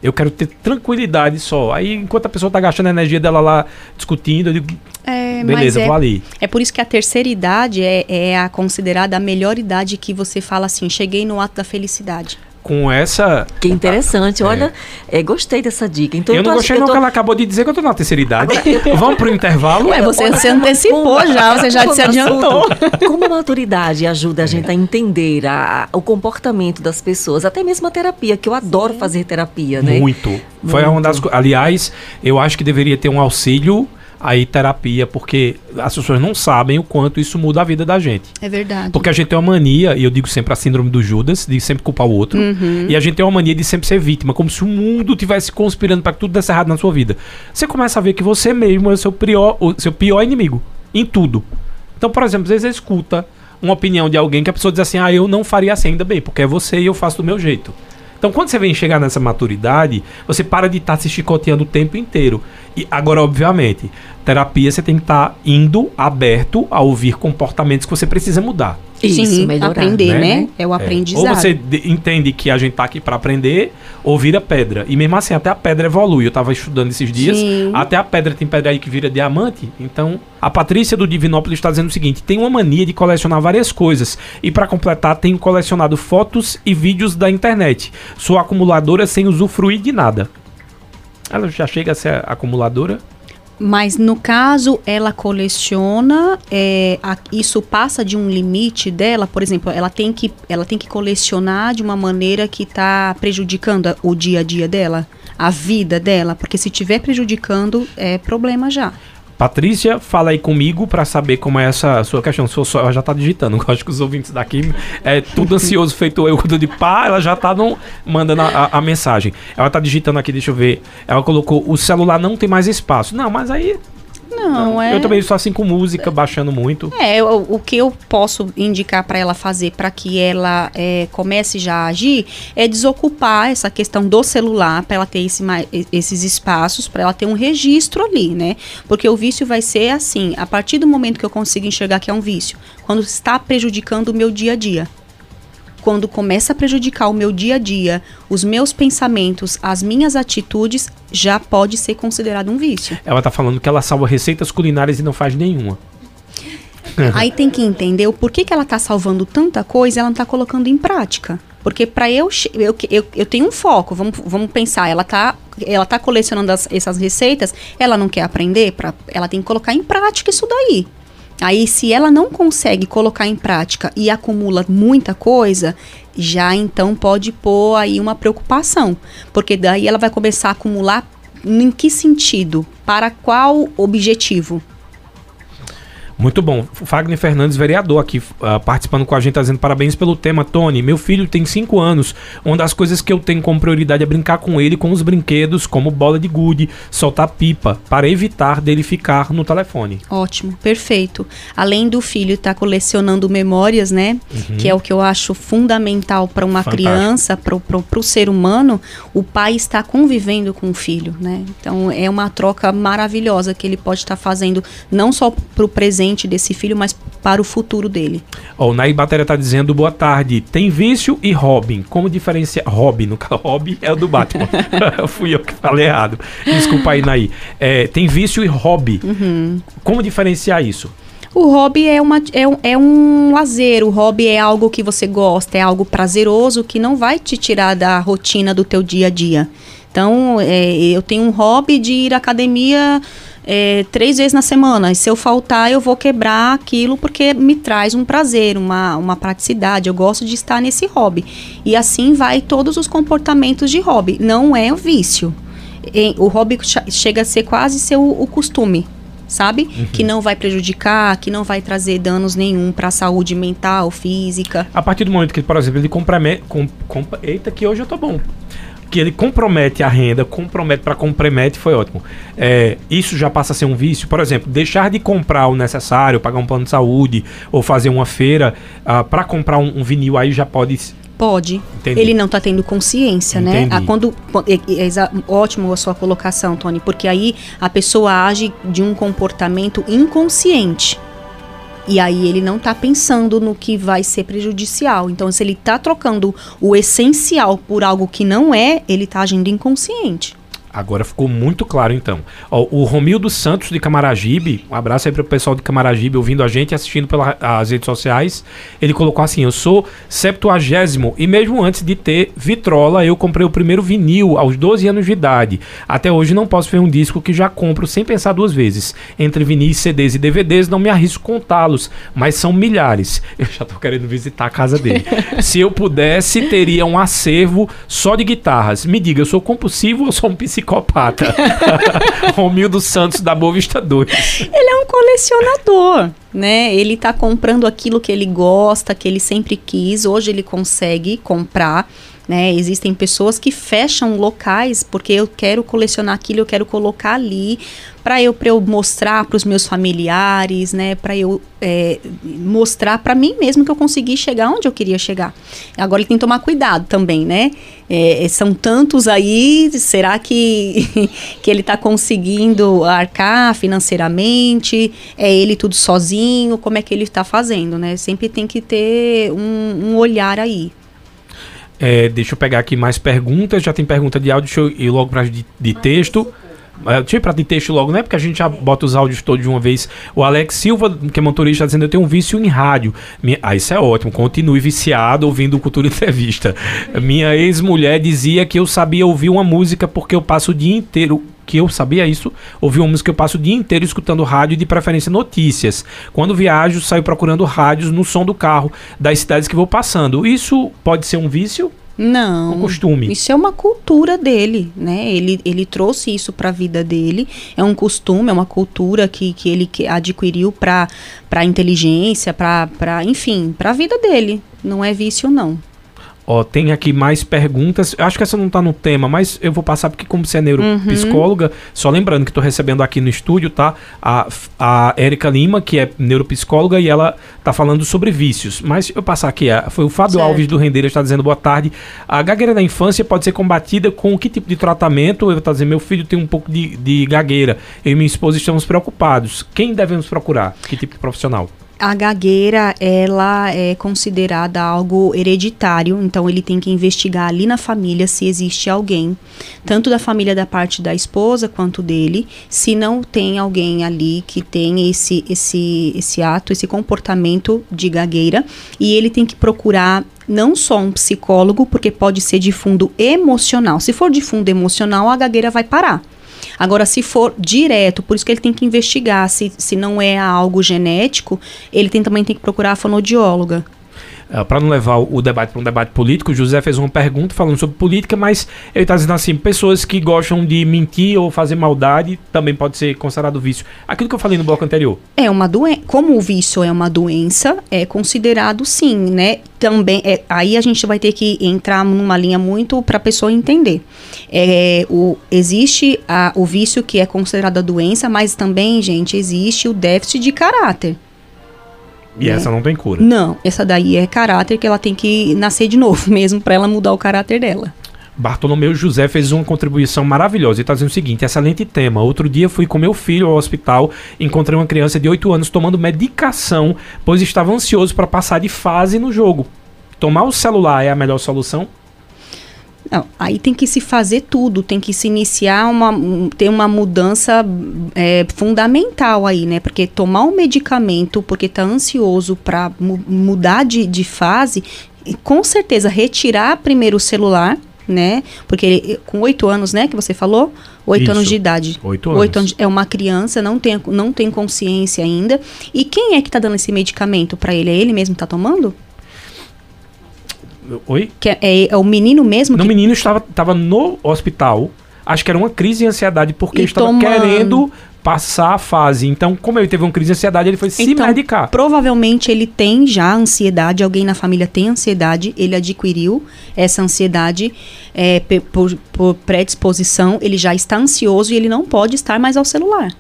Eu quero ter tranquilidade só. Aí, enquanto a pessoa tá gastando a energia dela lá discutindo, eu digo, é, beleza, é, vou ali. é por isso que a terceira idade é, é a considerada a melhor idade que você fala assim, cheguei no ato da felicidade. Com essa. Que interessante, olha, é, gostei dessa dica. Então, eu não gostei, não, tô- que ela acabou de dizer que eu tô na terceira idade. Vamos pro intervalo? Ué, você como- antecipou como- já, você já se adiantou. Como a maturidade ajuda a gente a entender a- o comportamento das pessoas, até mesmo a terapia, que eu adoro fazer terapia, né? Muito. Foi uma das Aliás, eu acho que deveria ter um auxílio aí terapia, porque as pessoas não sabem o quanto isso muda a vida da gente. É verdade. Porque a gente tem uma mania, e eu digo sempre a síndrome do Judas, de sempre culpar o outro. Uhum. E a gente tem uma mania de sempre ser vítima, como se o mundo tivesse conspirando para que tudo desse errado na sua vida. Você começa a ver que você mesmo é o seu pior, o seu pior inimigo em tudo. Então, por exemplo, às vezes você escuta uma opinião de alguém que a pessoa diz assim: "Ah, eu não faria assim ainda bem, porque é você e eu faço do meu jeito". Então, quando você vem chegar nessa maturidade, você para de estar se chicoteando o tempo inteiro. E agora, obviamente, terapia você tem que estar indo aberto a ouvir comportamentos que você precisa mudar. Isso, Sim, melhorar. aprender, né? né? É o É. aprendizado. Ou você de- entende que a gente tá aqui para aprender, ou vira pedra. E mesmo assim, até a pedra evolui. Eu tava estudando esses dias, Sim. até a pedra tem pedra aí que vira diamante. Então, a Patrícia do Divinópolis está dizendo o seguinte: tem uma mania de colecionar várias coisas. E para completar, tenho colecionado fotos e vídeos da internet. Sou acumuladora sem usufruir de nada. Ela já chega a ser acumuladora? Mas no caso, ela coleciona, é, a- isso passa de um limite dela, por exemplo, ela tem que, ela tem que colecionar de uma maneira que está prejudicando a- o dia a dia dela, a vida dela, porque se estiver prejudicando, é problema já. Patrícia, fala aí comigo pra saber como é essa sua questão. Só, ela já tá digitando. Eu acho que os ouvintes daqui é tudo ansioso, feito eu quando de pá, ela já tá no, mandando a- a mensagem. Ela tá digitando aqui, deixa eu ver. Ela colocou: o celular não tem mais espaço. Não, mas aí. Não, é. Eu também sou assim com música, baixando muito. É, o, o que eu posso indicar para ela fazer para que ela é, comece já a agir é desocupar essa questão do celular para ela ter esse esses espaços, para ela ter um registro ali, né? Porque o vício vai ser assim, a partir do momento que eu consigo enxergar que é um vício, quando está prejudicando o meu dia a dia. Quando começa a prejudicar o meu dia a dia, os meus pensamentos, as minhas atitudes, já pode ser considerado um vício. Ela tá falando que ela salva receitas culinárias e não faz nenhuma. Aí tem que entender o porquê que ela tá salvando tanta coisa e ela não tá colocando em prática. Porque para eu, eu, eu, eu tenho um foco, vamos, vamos pensar, ela tá, ela tá colecionando as- essas receitas, ela não quer aprender, pra, ela tem que colocar em prática isso daí. Aí, se ela não consegue colocar em prática e acumula muita coisa, já então pode pôr aí uma preocupação. Porque daí ela vai começar a acumular em que sentido? Para qual objetivo? Muito bom. Fagner Fernandes, vereador, aqui ah, participando com a gente, tá dizendo parabéns pelo tema, Tony. Meu filho tem 5 anos. Uma das coisas que eu tenho como prioridade é brincar com ele com os brinquedos, como bola de gude, soltar pipa, para evitar dele ficar no telefone. Ótimo, perfeito. Além do filho estar colecionando memórias, né? Que é o que eu acho fundamental para uma Fantástico. criança, para o ser humano, o pai está convivendo com o filho, né? Então é uma troca maravilhosa que ele pode estar fazendo, não só para o presente desse filho, mas para o futuro dele. Ó, o Nair Batéria tá dizendo, boa tarde. Tem vício e Robin. Como diferenciar... Robin, no caso, Robin é o do Batman. Fui eu que falei errado. Desculpa aí, Nair. É, tem vício e hobby. Como diferenciar isso? O hobby é, uma, é, um- é um lazer, o hobby é algo que você gosta, é algo prazeroso que não vai te tirar da rotina do teu dia a dia. Então, é, eu tenho um hobby de ir à academia é, três vezes na semana. E se eu faltar, eu vou quebrar aquilo porque me traz um prazer, uma, uma praticidade. Eu gosto de estar nesse hobby. E assim vai todos os comportamentos de hobby. Não é um vício. O hobby chega a ser quase seu o costume sabe? Que não vai prejudicar, que não vai trazer danos nenhum para a saúde mental, física. A partir do momento que, por exemplo, ele compromete. Com, com- eita, que hoje eu tô bom. Que ele compromete a renda, compromete para compromete, foi ótimo. É, isso já passa a ser um vício. Por exemplo, deixar de comprar o necessário, pagar um plano de saúde ou fazer uma feira para comprar um, um vinil aí já pode. Pode. Entendi. Ele não está tendo consciência, né? Entendi. Ah, quando, é, é exa- ótimo a sua colocação, Tony, porque aí a pessoa age de um comportamento inconsciente. E aí ele não está pensando no que vai ser prejudicial. Então, se ele está trocando o essencial por algo que não é, ele está agindo inconsciente. Agora ficou muito claro, então. Ó, o Romildo Santos de Camaragibe, um abraço aí para o pessoal de Camaragibe ouvindo a gente, assistindo pelas redes sociais. Ele colocou assim: Eu sou septuagésimo e mesmo antes de ter vitrola, eu comprei o primeiro vinil aos 12 anos de idade. Até hoje não posso ver um disco que já compro sem pensar duas vezes. Entre vinis, CDs e DVDs, não me arrisco contá-los, mas são milhares. Eu já tô querendo visitar a casa dele. Se eu pudesse, teria um acervo só de guitarras. Me diga, eu sou compulsivo ou sou um psicólogo? Psicopata. Romildo Santos da Boa Vista 2. Ele é um colecionador, né? Ele tá comprando aquilo que ele gosta, que ele sempre quis. Hoje ele consegue comprar. Né? Existem pessoas que fecham locais porque eu quero colecionar aquilo, eu quero colocar ali para eu, eu mostrar para os meus familiares, né? Para eu é, mostrar para mim mesmo que eu consegui chegar onde eu queria chegar. Agora ele tem que tomar cuidado também, né? É, são tantos aí, será que, que ele está conseguindo arcar financeiramente? É ele tudo sozinho? Como é que ele está fazendo, né? Sempre tem que ter um, um olhar aí. É, deixa eu pegar aqui mais perguntas. Já tem pergunta de áudio, deixa eu ir logo para de, de texto. É, eu ir para de texto logo, né? Porque a gente já bota os áudios todos de uma vez. O Alex Silva, que é motorista, está dizendo: Eu tenho um vício em rádio. Minha, ah, isso é ótimo. Continue viciado ouvindo Cultura Entrevista. Minha ex-mulher dizia que eu sabia ouvir uma música porque eu passo o dia inteiro que eu sabia isso, ouvi uma música que eu passo o dia inteiro escutando rádio, de preferência notícias. Quando viajo, saio procurando rádios no som do carro das cidades que vou passando. Isso pode ser um vício? Não. Um costume. Isso é uma cultura dele, né? Ele, ele trouxe isso para a vida dele. É um costume, é uma cultura que, que ele adquiriu para a inteligência, para, enfim, para a vida dele. Não é vício, não. Ó, tem aqui mais perguntas. Acho que essa não tá no tema, mas eu vou passar porque, como você é neuropsicóloga, uhum. só lembrando que tô recebendo aqui no estúdio, tá? A, a Érica Lima, que é neuropsicóloga, e ela tá falando sobre vícios. Mas eu passar aqui, foi o Fábio certo. Alves do Rendeira está dizendo boa tarde. A gagueira da infância pode ser combatida com que tipo de tratamento? Eu tá dizendo, meu filho tem um pouco de, de gagueira. Eu e minha esposa estamos preocupados. Quem devemos procurar? Que tipo de profissional? A gagueira ela é considerada algo hereditário, então ele tem que investigar ali na família se existe alguém, tanto da família da parte da esposa quanto dele, se não tem alguém ali que tem esse esse esse ato, esse comportamento de gagueira, e ele tem que procurar não só um psicólogo, porque pode ser de fundo emocional. Se for de fundo emocional, a gagueira vai parar. Agora, se for direto, por isso que ele tem que investigar se, se não é algo genético, ele tem, também tem que procurar a fonodióloga. Uh, para não levar o debate para um debate político, José fez uma pergunta falando sobre política, mas ele está dizendo assim: pessoas que gostam de mentir ou fazer maldade também pode ser considerado vício. Aquilo que eu falei no bloco anterior. É uma doença. Como o vício é uma doença, é considerado sim, né? Também. É, aí a gente vai ter que entrar numa linha muito para a pessoa entender. É, o, existe a, o vício que é considerado a doença, mas também, gente, existe o déficit de caráter. E né? essa não tem cura? Não, essa daí é caráter que ela tem que nascer de novo mesmo para ela mudar o caráter dela. Bartolomeu José fez uma contribuição maravilhosa e está dizendo o seguinte: excelente tema. Outro dia fui com meu filho ao hospital, encontrei uma criança de 8 anos tomando medicação, pois estava ansioso para passar de fase no jogo. Tomar o celular é a melhor solução? Não, aí tem que se fazer tudo, tem que se iniciar uma, ter uma mudança é, fundamental aí, né? Porque tomar um medicamento porque está ansioso para mu mudar de, de fase, com certeza retirar primeiro o celular, né? Porque com oito anos, né, que você falou? Oito anos de idade. Oito anos. anos. É uma criança, não tem, não tem consciência ainda. E quem é que está dando esse medicamento para ele? É ele mesmo que está tomando? Oi? Que é, é, é o menino mesmo? No que... menino estava, estava no hospital. Acho que era uma crise de ansiedade porque e estava tomando... querendo passar a fase. Então, como ele teve uma crise de ansiedade, ele foi se então, medicar. Provavelmente ele tem já ansiedade, alguém na família tem ansiedade, ele adquiriu essa ansiedade é, por, por predisposição, ele já está ansioso e ele não pode estar mais ao celular.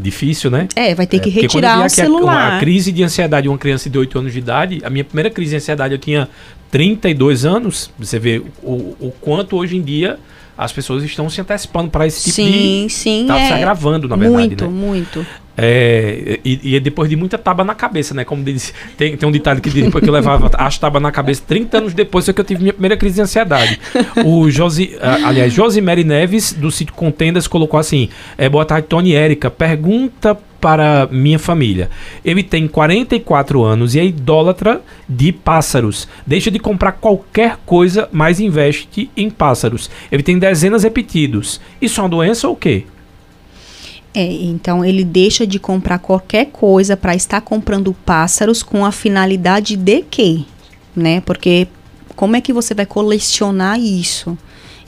Difícil, né? É, vai ter é, que retirar o celular. A, a crise de ansiedade de uma criança de 8 anos de idade, a minha primeira crise de ansiedade eu tinha 32 anos, você vê o, o quanto hoje em dia as pessoas estão se antecipando para esse tipo sim, de. Sim, Tá é. se agravando, na verdade. Muito, né? muito. É, e, e é depois de muita taba na cabeça, né? Como diz, tem, tem um ditado que diz depois que eu levava as tabas na cabeça, 30 anos depois foi que eu tive minha primeira crise de ansiedade. O Josi, aliás, Josimere Neves, do sítio Contendas, colocou assim: é, Boa tarde, Tony Érica. Pergunta para minha família. Ele tem 44 anos e é idólatra de pássaros. Deixa de comprar qualquer coisa, mas investe em pássaros. Ele tem dezenas repetidos. Isso é uma doença ou o quê? É, então ele deixa de comprar qualquer coisa para estar comprando pássaros com a finalidade de quê? Né? Porque como é que você vai colecionar isso?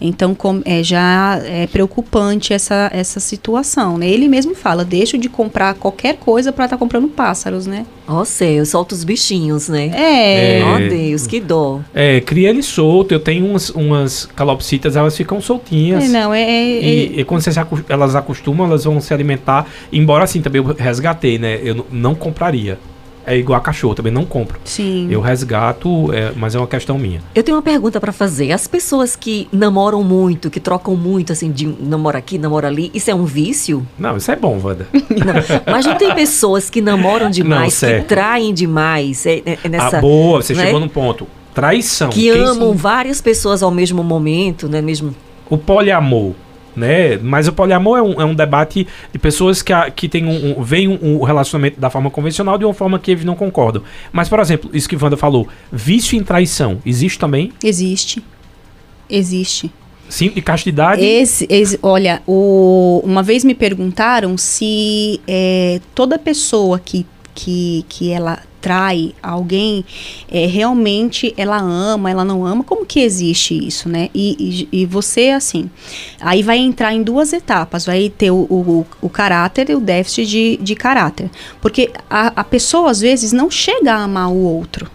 Então com, é, já é preocupante essa, essa situação, né? Ele mesmo fala, deixo de comprar qualquer coisa para estar comprando pássaros, né? Ó céu, solta os bichinhos, né? É, É. Ó Deus, que dó. É, cria ele solto. Eu tenho umas, umas calopsitas, elas ficam soltinhas. é, não, é, é- E, e quando você se acu- elas acostumam, elas vão se alimentar. Embora assim também eu resgatei, né? Eu não compraria. É igual a cachorro, também não compro. sim. Eu resgato, é, mas é uma questão minha. Eu tenho uma pergunta pra fazer. As pessoas que namoram muito, que trocam muito, assim, de namora aqui, namora ali, isso é um vício? Não, isso é bom, Wanda. Não. Mas não tem pessoas que namoram demais, que certo. traem demais? É, é- é nessa, ah, boa, você né? chegou num ponto. Traição. Que amam várias pessoas ao mesmo momento, né? Mesmo. O poliamor. Né? Mas o poliamor é um, é um debate de pessoas que, a- que tem um, um, veem um, um relacionamento da forma convencional de uma forma que eles não concordam. Mas, por exemplo, isso que Wanda falou, vício em traição, existe também? Existe. Existe. Sim, de castidade? Esse, esse- olha, o- uma vez me perguntaram se é, toda pessoa que, que, que ela trai alguém, é, realmente ela ama, ela não ama, como que existe isso, né? E, e, e você, assim, aí vai entrar em duas etapas, vai ter o, o, o caráter e o déficit de, de caráter. Porque a, a pessoa, às vezes, não chega a amar o outro,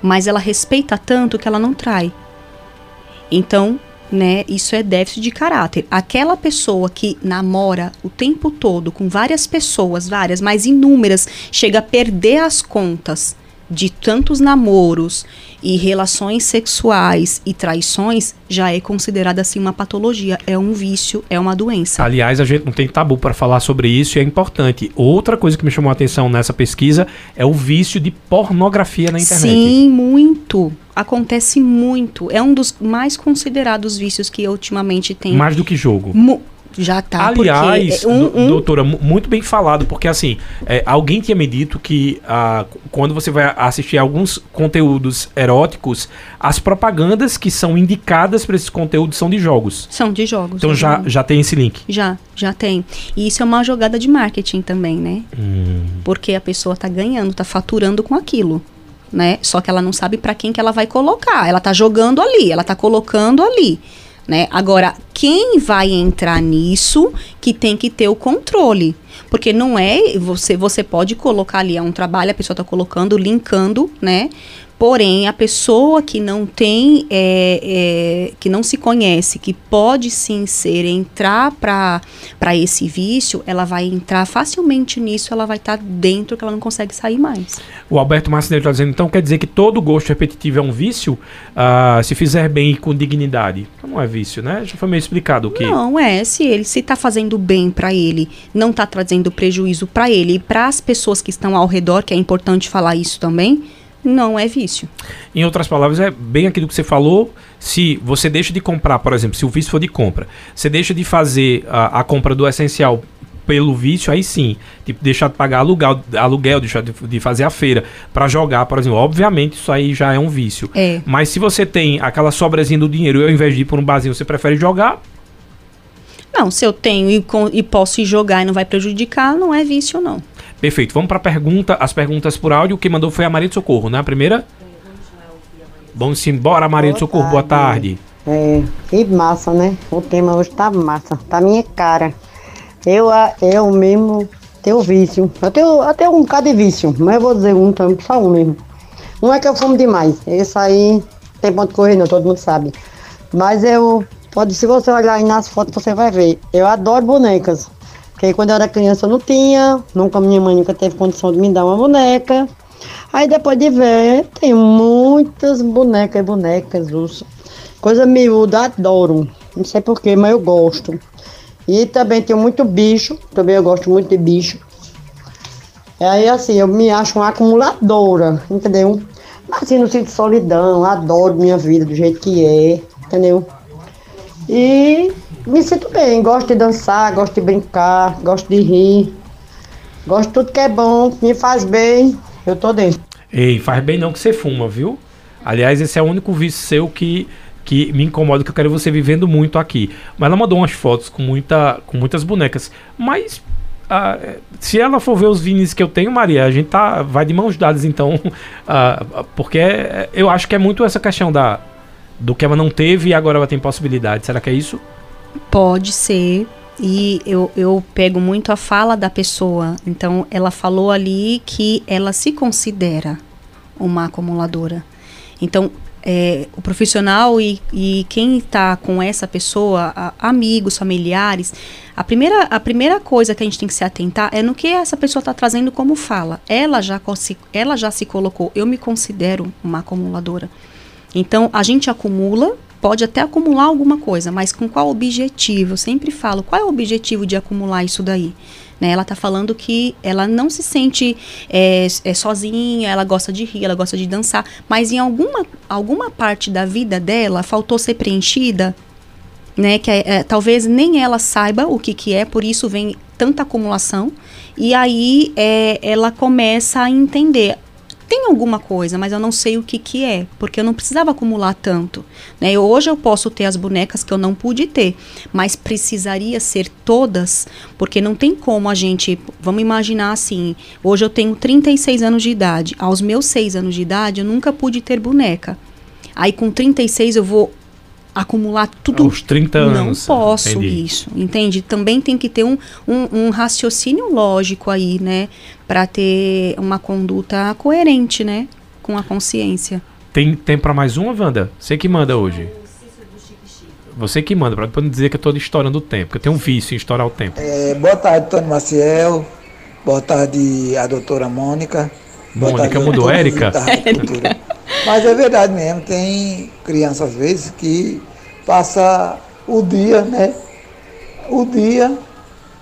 mas ela respeita tanto que ela não trai. Então, né, isso é déficit de caráter. Aquela pessoa que namora o tempo todo com várias pessoas, várias, mas inúmeras, chega a perder as contas de tantos namoros e relações sexuais e traições, já é considerada assim uma patologia, é um vício, é uma doença. Aliás, a gente não tem tabu para falar sobre isso e é importante. Outra coisa que me chamou a atenção nessa pesquisa é o vício de pornografia na internet. Sim, muito. Acontece muito. É um dos mais considerados vícios que ultimamente tem. Mais do que jogo. Já tá. Aliás, porque um, um- doutora, mu- muito bem falado, porque assim, é, alguém tinha me dito que ah, quando você vai assistir alguns conteúdos eróticos, as propagandas que são indicadas para esses conteúdos são de jogos. são de jogos. Então já, já tem esse link. Já, já tem. E isso é uma jogada de marketing também, né? Hum. Porque a pessoa tá ganhando, tá faturando com aquilo, né? Só que ela não sabe para quem que ela vai colocar. Ela tá jogando ali, ela tá colocando ali, né? Agora, quem vai entrar nisso que tem que ter o controle. Porque não é você, você pode colocar ali, é um trabalho, a pessoa tá colocando, linkando, né? Porém, a pessoa que não tem, é, é, que não se conhece, que pode sim ser entrar para esse vício, ela vai entrar facilmente nisso, ela vai estar dentro que ela não consegue sair mais. O Alberto Marcineiro está dizendo, então quer dizer que todo gosto repetitivo é um vício? Ah, se fizer bem e com dignidade. Então não é vício, né? Já foi meio explicado o que. Não, é, se ele se tá fazendo bem para ele, não tá trazendo prejuízo para ele e para as pessoas que estão ao redor, que é importante falar isso também, não é vício. Em outras palavras, é bem aquilo que você falou. Se você deixa de comprar, por exemplo, se o vício for de compra, você deixa de fazer a, a compra do essencial pelo vício, aí sim. Tipo, deixar de pagar aluguel, aluguel deixar de, de fazer a feira para jogar, por exemplo. Obviamente, isso aí já é um vício. É. Mas se você tem aquela sobrazinha do dinheiro e ao invés de ir por um barzinho, você prefere jogar, Não, se eu tenho e, com- e posso ir jogar e não vai prejudicar, não é vício, não. Perfeito. Vamos para pergunta, as perguntas por áudio. Quem mandou foi a Maria de Socorro, né? A primeira? Vamos embora, Maria de Socorro. Boa tarde. tarde. É, que massa, né? O tema hoje tá massa, tá minha cara. Eu, a- eu mesmo tenho vício. Eu tenho até um bocado de vício, mas eu vou dizer um, então, só um mesmo. Um é que eu fumo demais. Esse aí tem ponto de correr, não, todo mundo sabe. Mas eu, pode, se você olhar aí nas fotos, você vai ver. Eu adoro bonecas. Porque quando eu era criança eu não tinha, nunca minha mãe nunca teve condição de me dar uma boneca. Aí depois de ver, tem muitas bonecas, bonecas, urso. Coisa miúda, adoro. Não sei porquê, mas eu gosto. E também tem muito bicho, também eu gosto muito de bicho. Aí assim, eu me acho uma acumuladora, entendeu? Mas assim, não sinto solidão, adoro minha vida do jeito que é, entendeu? E me sinto bem, gosto de dançar, gosto de brincar, gosto de rir. Gosto de tudo que é bom, me faz bem, eu tô dentro. Ei, faz bem não que você fuma, viu? Aliás, esse é o único vício seu que, que me incomoda, que eu quero você vivendo muito aqui. Mas ela mandou umas fotos com, muita, com muitas bonecas. Mas ah, se ela for ver os vinis que eu tenho, Maria, a gente tá, vai de mãos dadas, então. Ah, porque é, eu acho que é muito essa questão da, do que ela não teve e agora ela tem possibilidade. Será que é isso? Pode ser. E eu, eu pego muito a fala da pessoa. Então, ela falou ali que ela se considera uma acumuladora. Então, é, o profissional e, e quem está com essa pessoa, a, amigos, familiares, a primeira, a primeira coisa que a gente tem que se atentar é no que essa pessoa está trazendo como fala. Ela já, ela já se colocou, eu me considero uma acumuladora. Então, a gente acumula pode até acumular alguma coisa, mas com qual objetivo? Eu sempre falo, qual é o objetivo de acumular isso daí? Né? Ela está falando que ela não se sente é, é, sozinha, ela gosta de rir, ela gosta de dançar, mas em alguma, alguma parte da vida dela faltou ser preenchida, né? Que é, é, talvez nem ela saiba o que, que é, por isso vem tanta acumulação. E aí é, ela começa a entender tem alguma coisa, mas eu não sei o que, que é, porque eu não precisava acumular tanto. Né? Eu, hoje eu posso ter as bonecas que eu não pude ter, mas precisaria ser todas, porque não tem como a gente. Vamos imaginar assim: hoje eu tenho 36 anos de idade, aos meus 6 anos de idade eu nunca pude ter boneca. Aí com 36 eu vou acumular tudo. Aos 30 anos. Não posso entendi. isso, entende? Também tem que ter um, um, um raciocínio lógico aí, né? Para ter uma conduta coerente, né? Com a consciência. Tem, tem para mais uma, Wanda? Você que manda hoje. Você que manda, para depois não dizer que eu estou estourando o tempo, porque eu tenho um vício em estourar o tempo. É, boa tarde, Tony Maciel. Boa tarde, a doutora Mônica. Mônica mudou, Érica? Mas é verdade mesmo, tem criança às vezes que passa o dia, né? O dia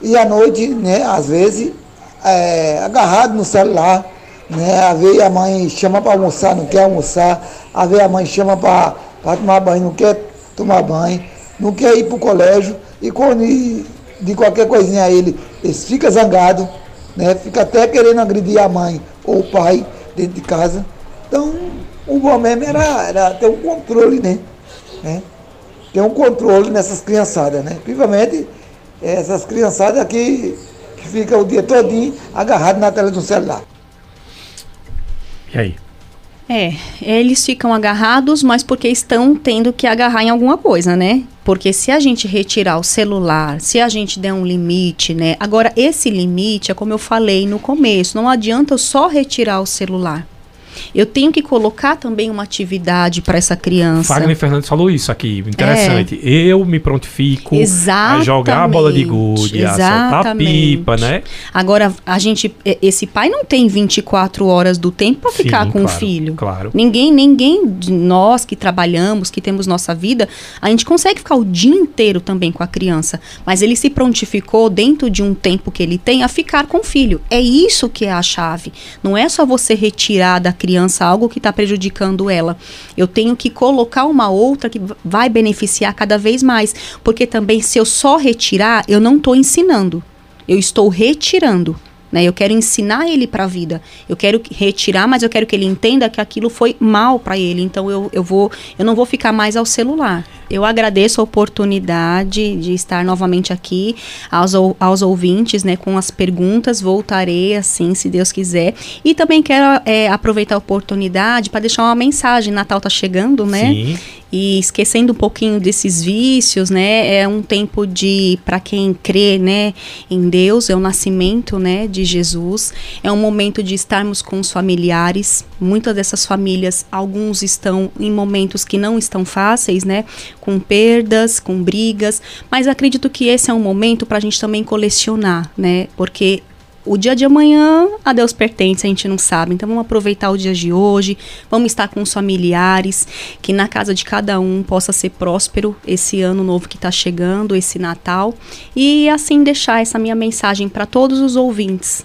e a noite, né? Às vezes é, agarrado no celular, né? Às vezes a mãe chama para almoçar, não quer almoçar, às vezes a mãe chama para tomar banho, não quer tomar banho, não quer ir para o colégio, e quando de qualquer coisinha ele, ele fica zangado, né? Fica até querendo agredir a mãe ou o pai dentro de casa. Então, o bom mesmo era, era ter um controle, né? né? Ter um controle nessas criançadas, né? Principalmente essas criançadas que, que ficam o dia todinho agarradas na tela do celular. E aí? É, eles ficam agarrados, mas porque estão tendo que agarrar em alguma coisa, né? Porque se a gente retirar o celular, se a gente der um limite, né? Agora, esse limite é como eu falei no começo, não adianta eu só retirar o celular. Eu tenho que colocar também uma atividade para essa criança. Fagner Fernandes falou isso aqui, interessante. É. Eu me prontifico Exatamente. a jogar a bola de gude, a soltar a pipa, né? Agora, a gente, esse pai não tem 24 horas do tempo para ficar com claro, o filho. Claro. Ninguém, ninguém de nós que trabalhamos, que temos nossa vida, a gente consegue ficar o dia inteiro também com a criança. Mas ele se prontificou dentro de um tempo que ele tem a ficar com o filho. É isso que é a chave. Não é só você retirar da criança algo que está prejudicando ela. Eu tenho que colocar uma outra que vai beneficiar cada vez mais. Porque também, se eu só retirar, eu não estou ensinando. Eu estou retirando. Né? Eu quero ensinar ele para a vida. Eu quero retirar, mas eu quero que ele entenda que aquilo foi mal para ele. Então eu, eu vou, eu não vou ficar mais ao celular. Eu agradeço a oportunidade de estar novamente aqui aos, aos ouvintes, né, com as perguntas. Voltarei assim, se Deus quiser. E também quero é, aproveitar a oportunidade para deixar uma mensagem. Natal tá chegando, né? Sim. E esquecendo um pouquinho desses vícios, né? É um tempo de, para quem crê, né, em Deus, é o nascimento, né, de Jesus. É um momento de estarmos com os familiares. Muitas dessas famílias, alguns estão em momentos que não estão fáceis, né? Com perdas, com brigas. Mas acredito que esse é um momento para a gente também colecionar, né? Porque o dia de amanhã a Deus pertence, a gente não sabe. Então vamos aproveitar o dia de hoje, vamos estar com os familiares, que na casa de cada um possa ser próspero esse ano novo que está chegando, esse Natal. E assim deixar essa minha mensagem para todos os ouvintes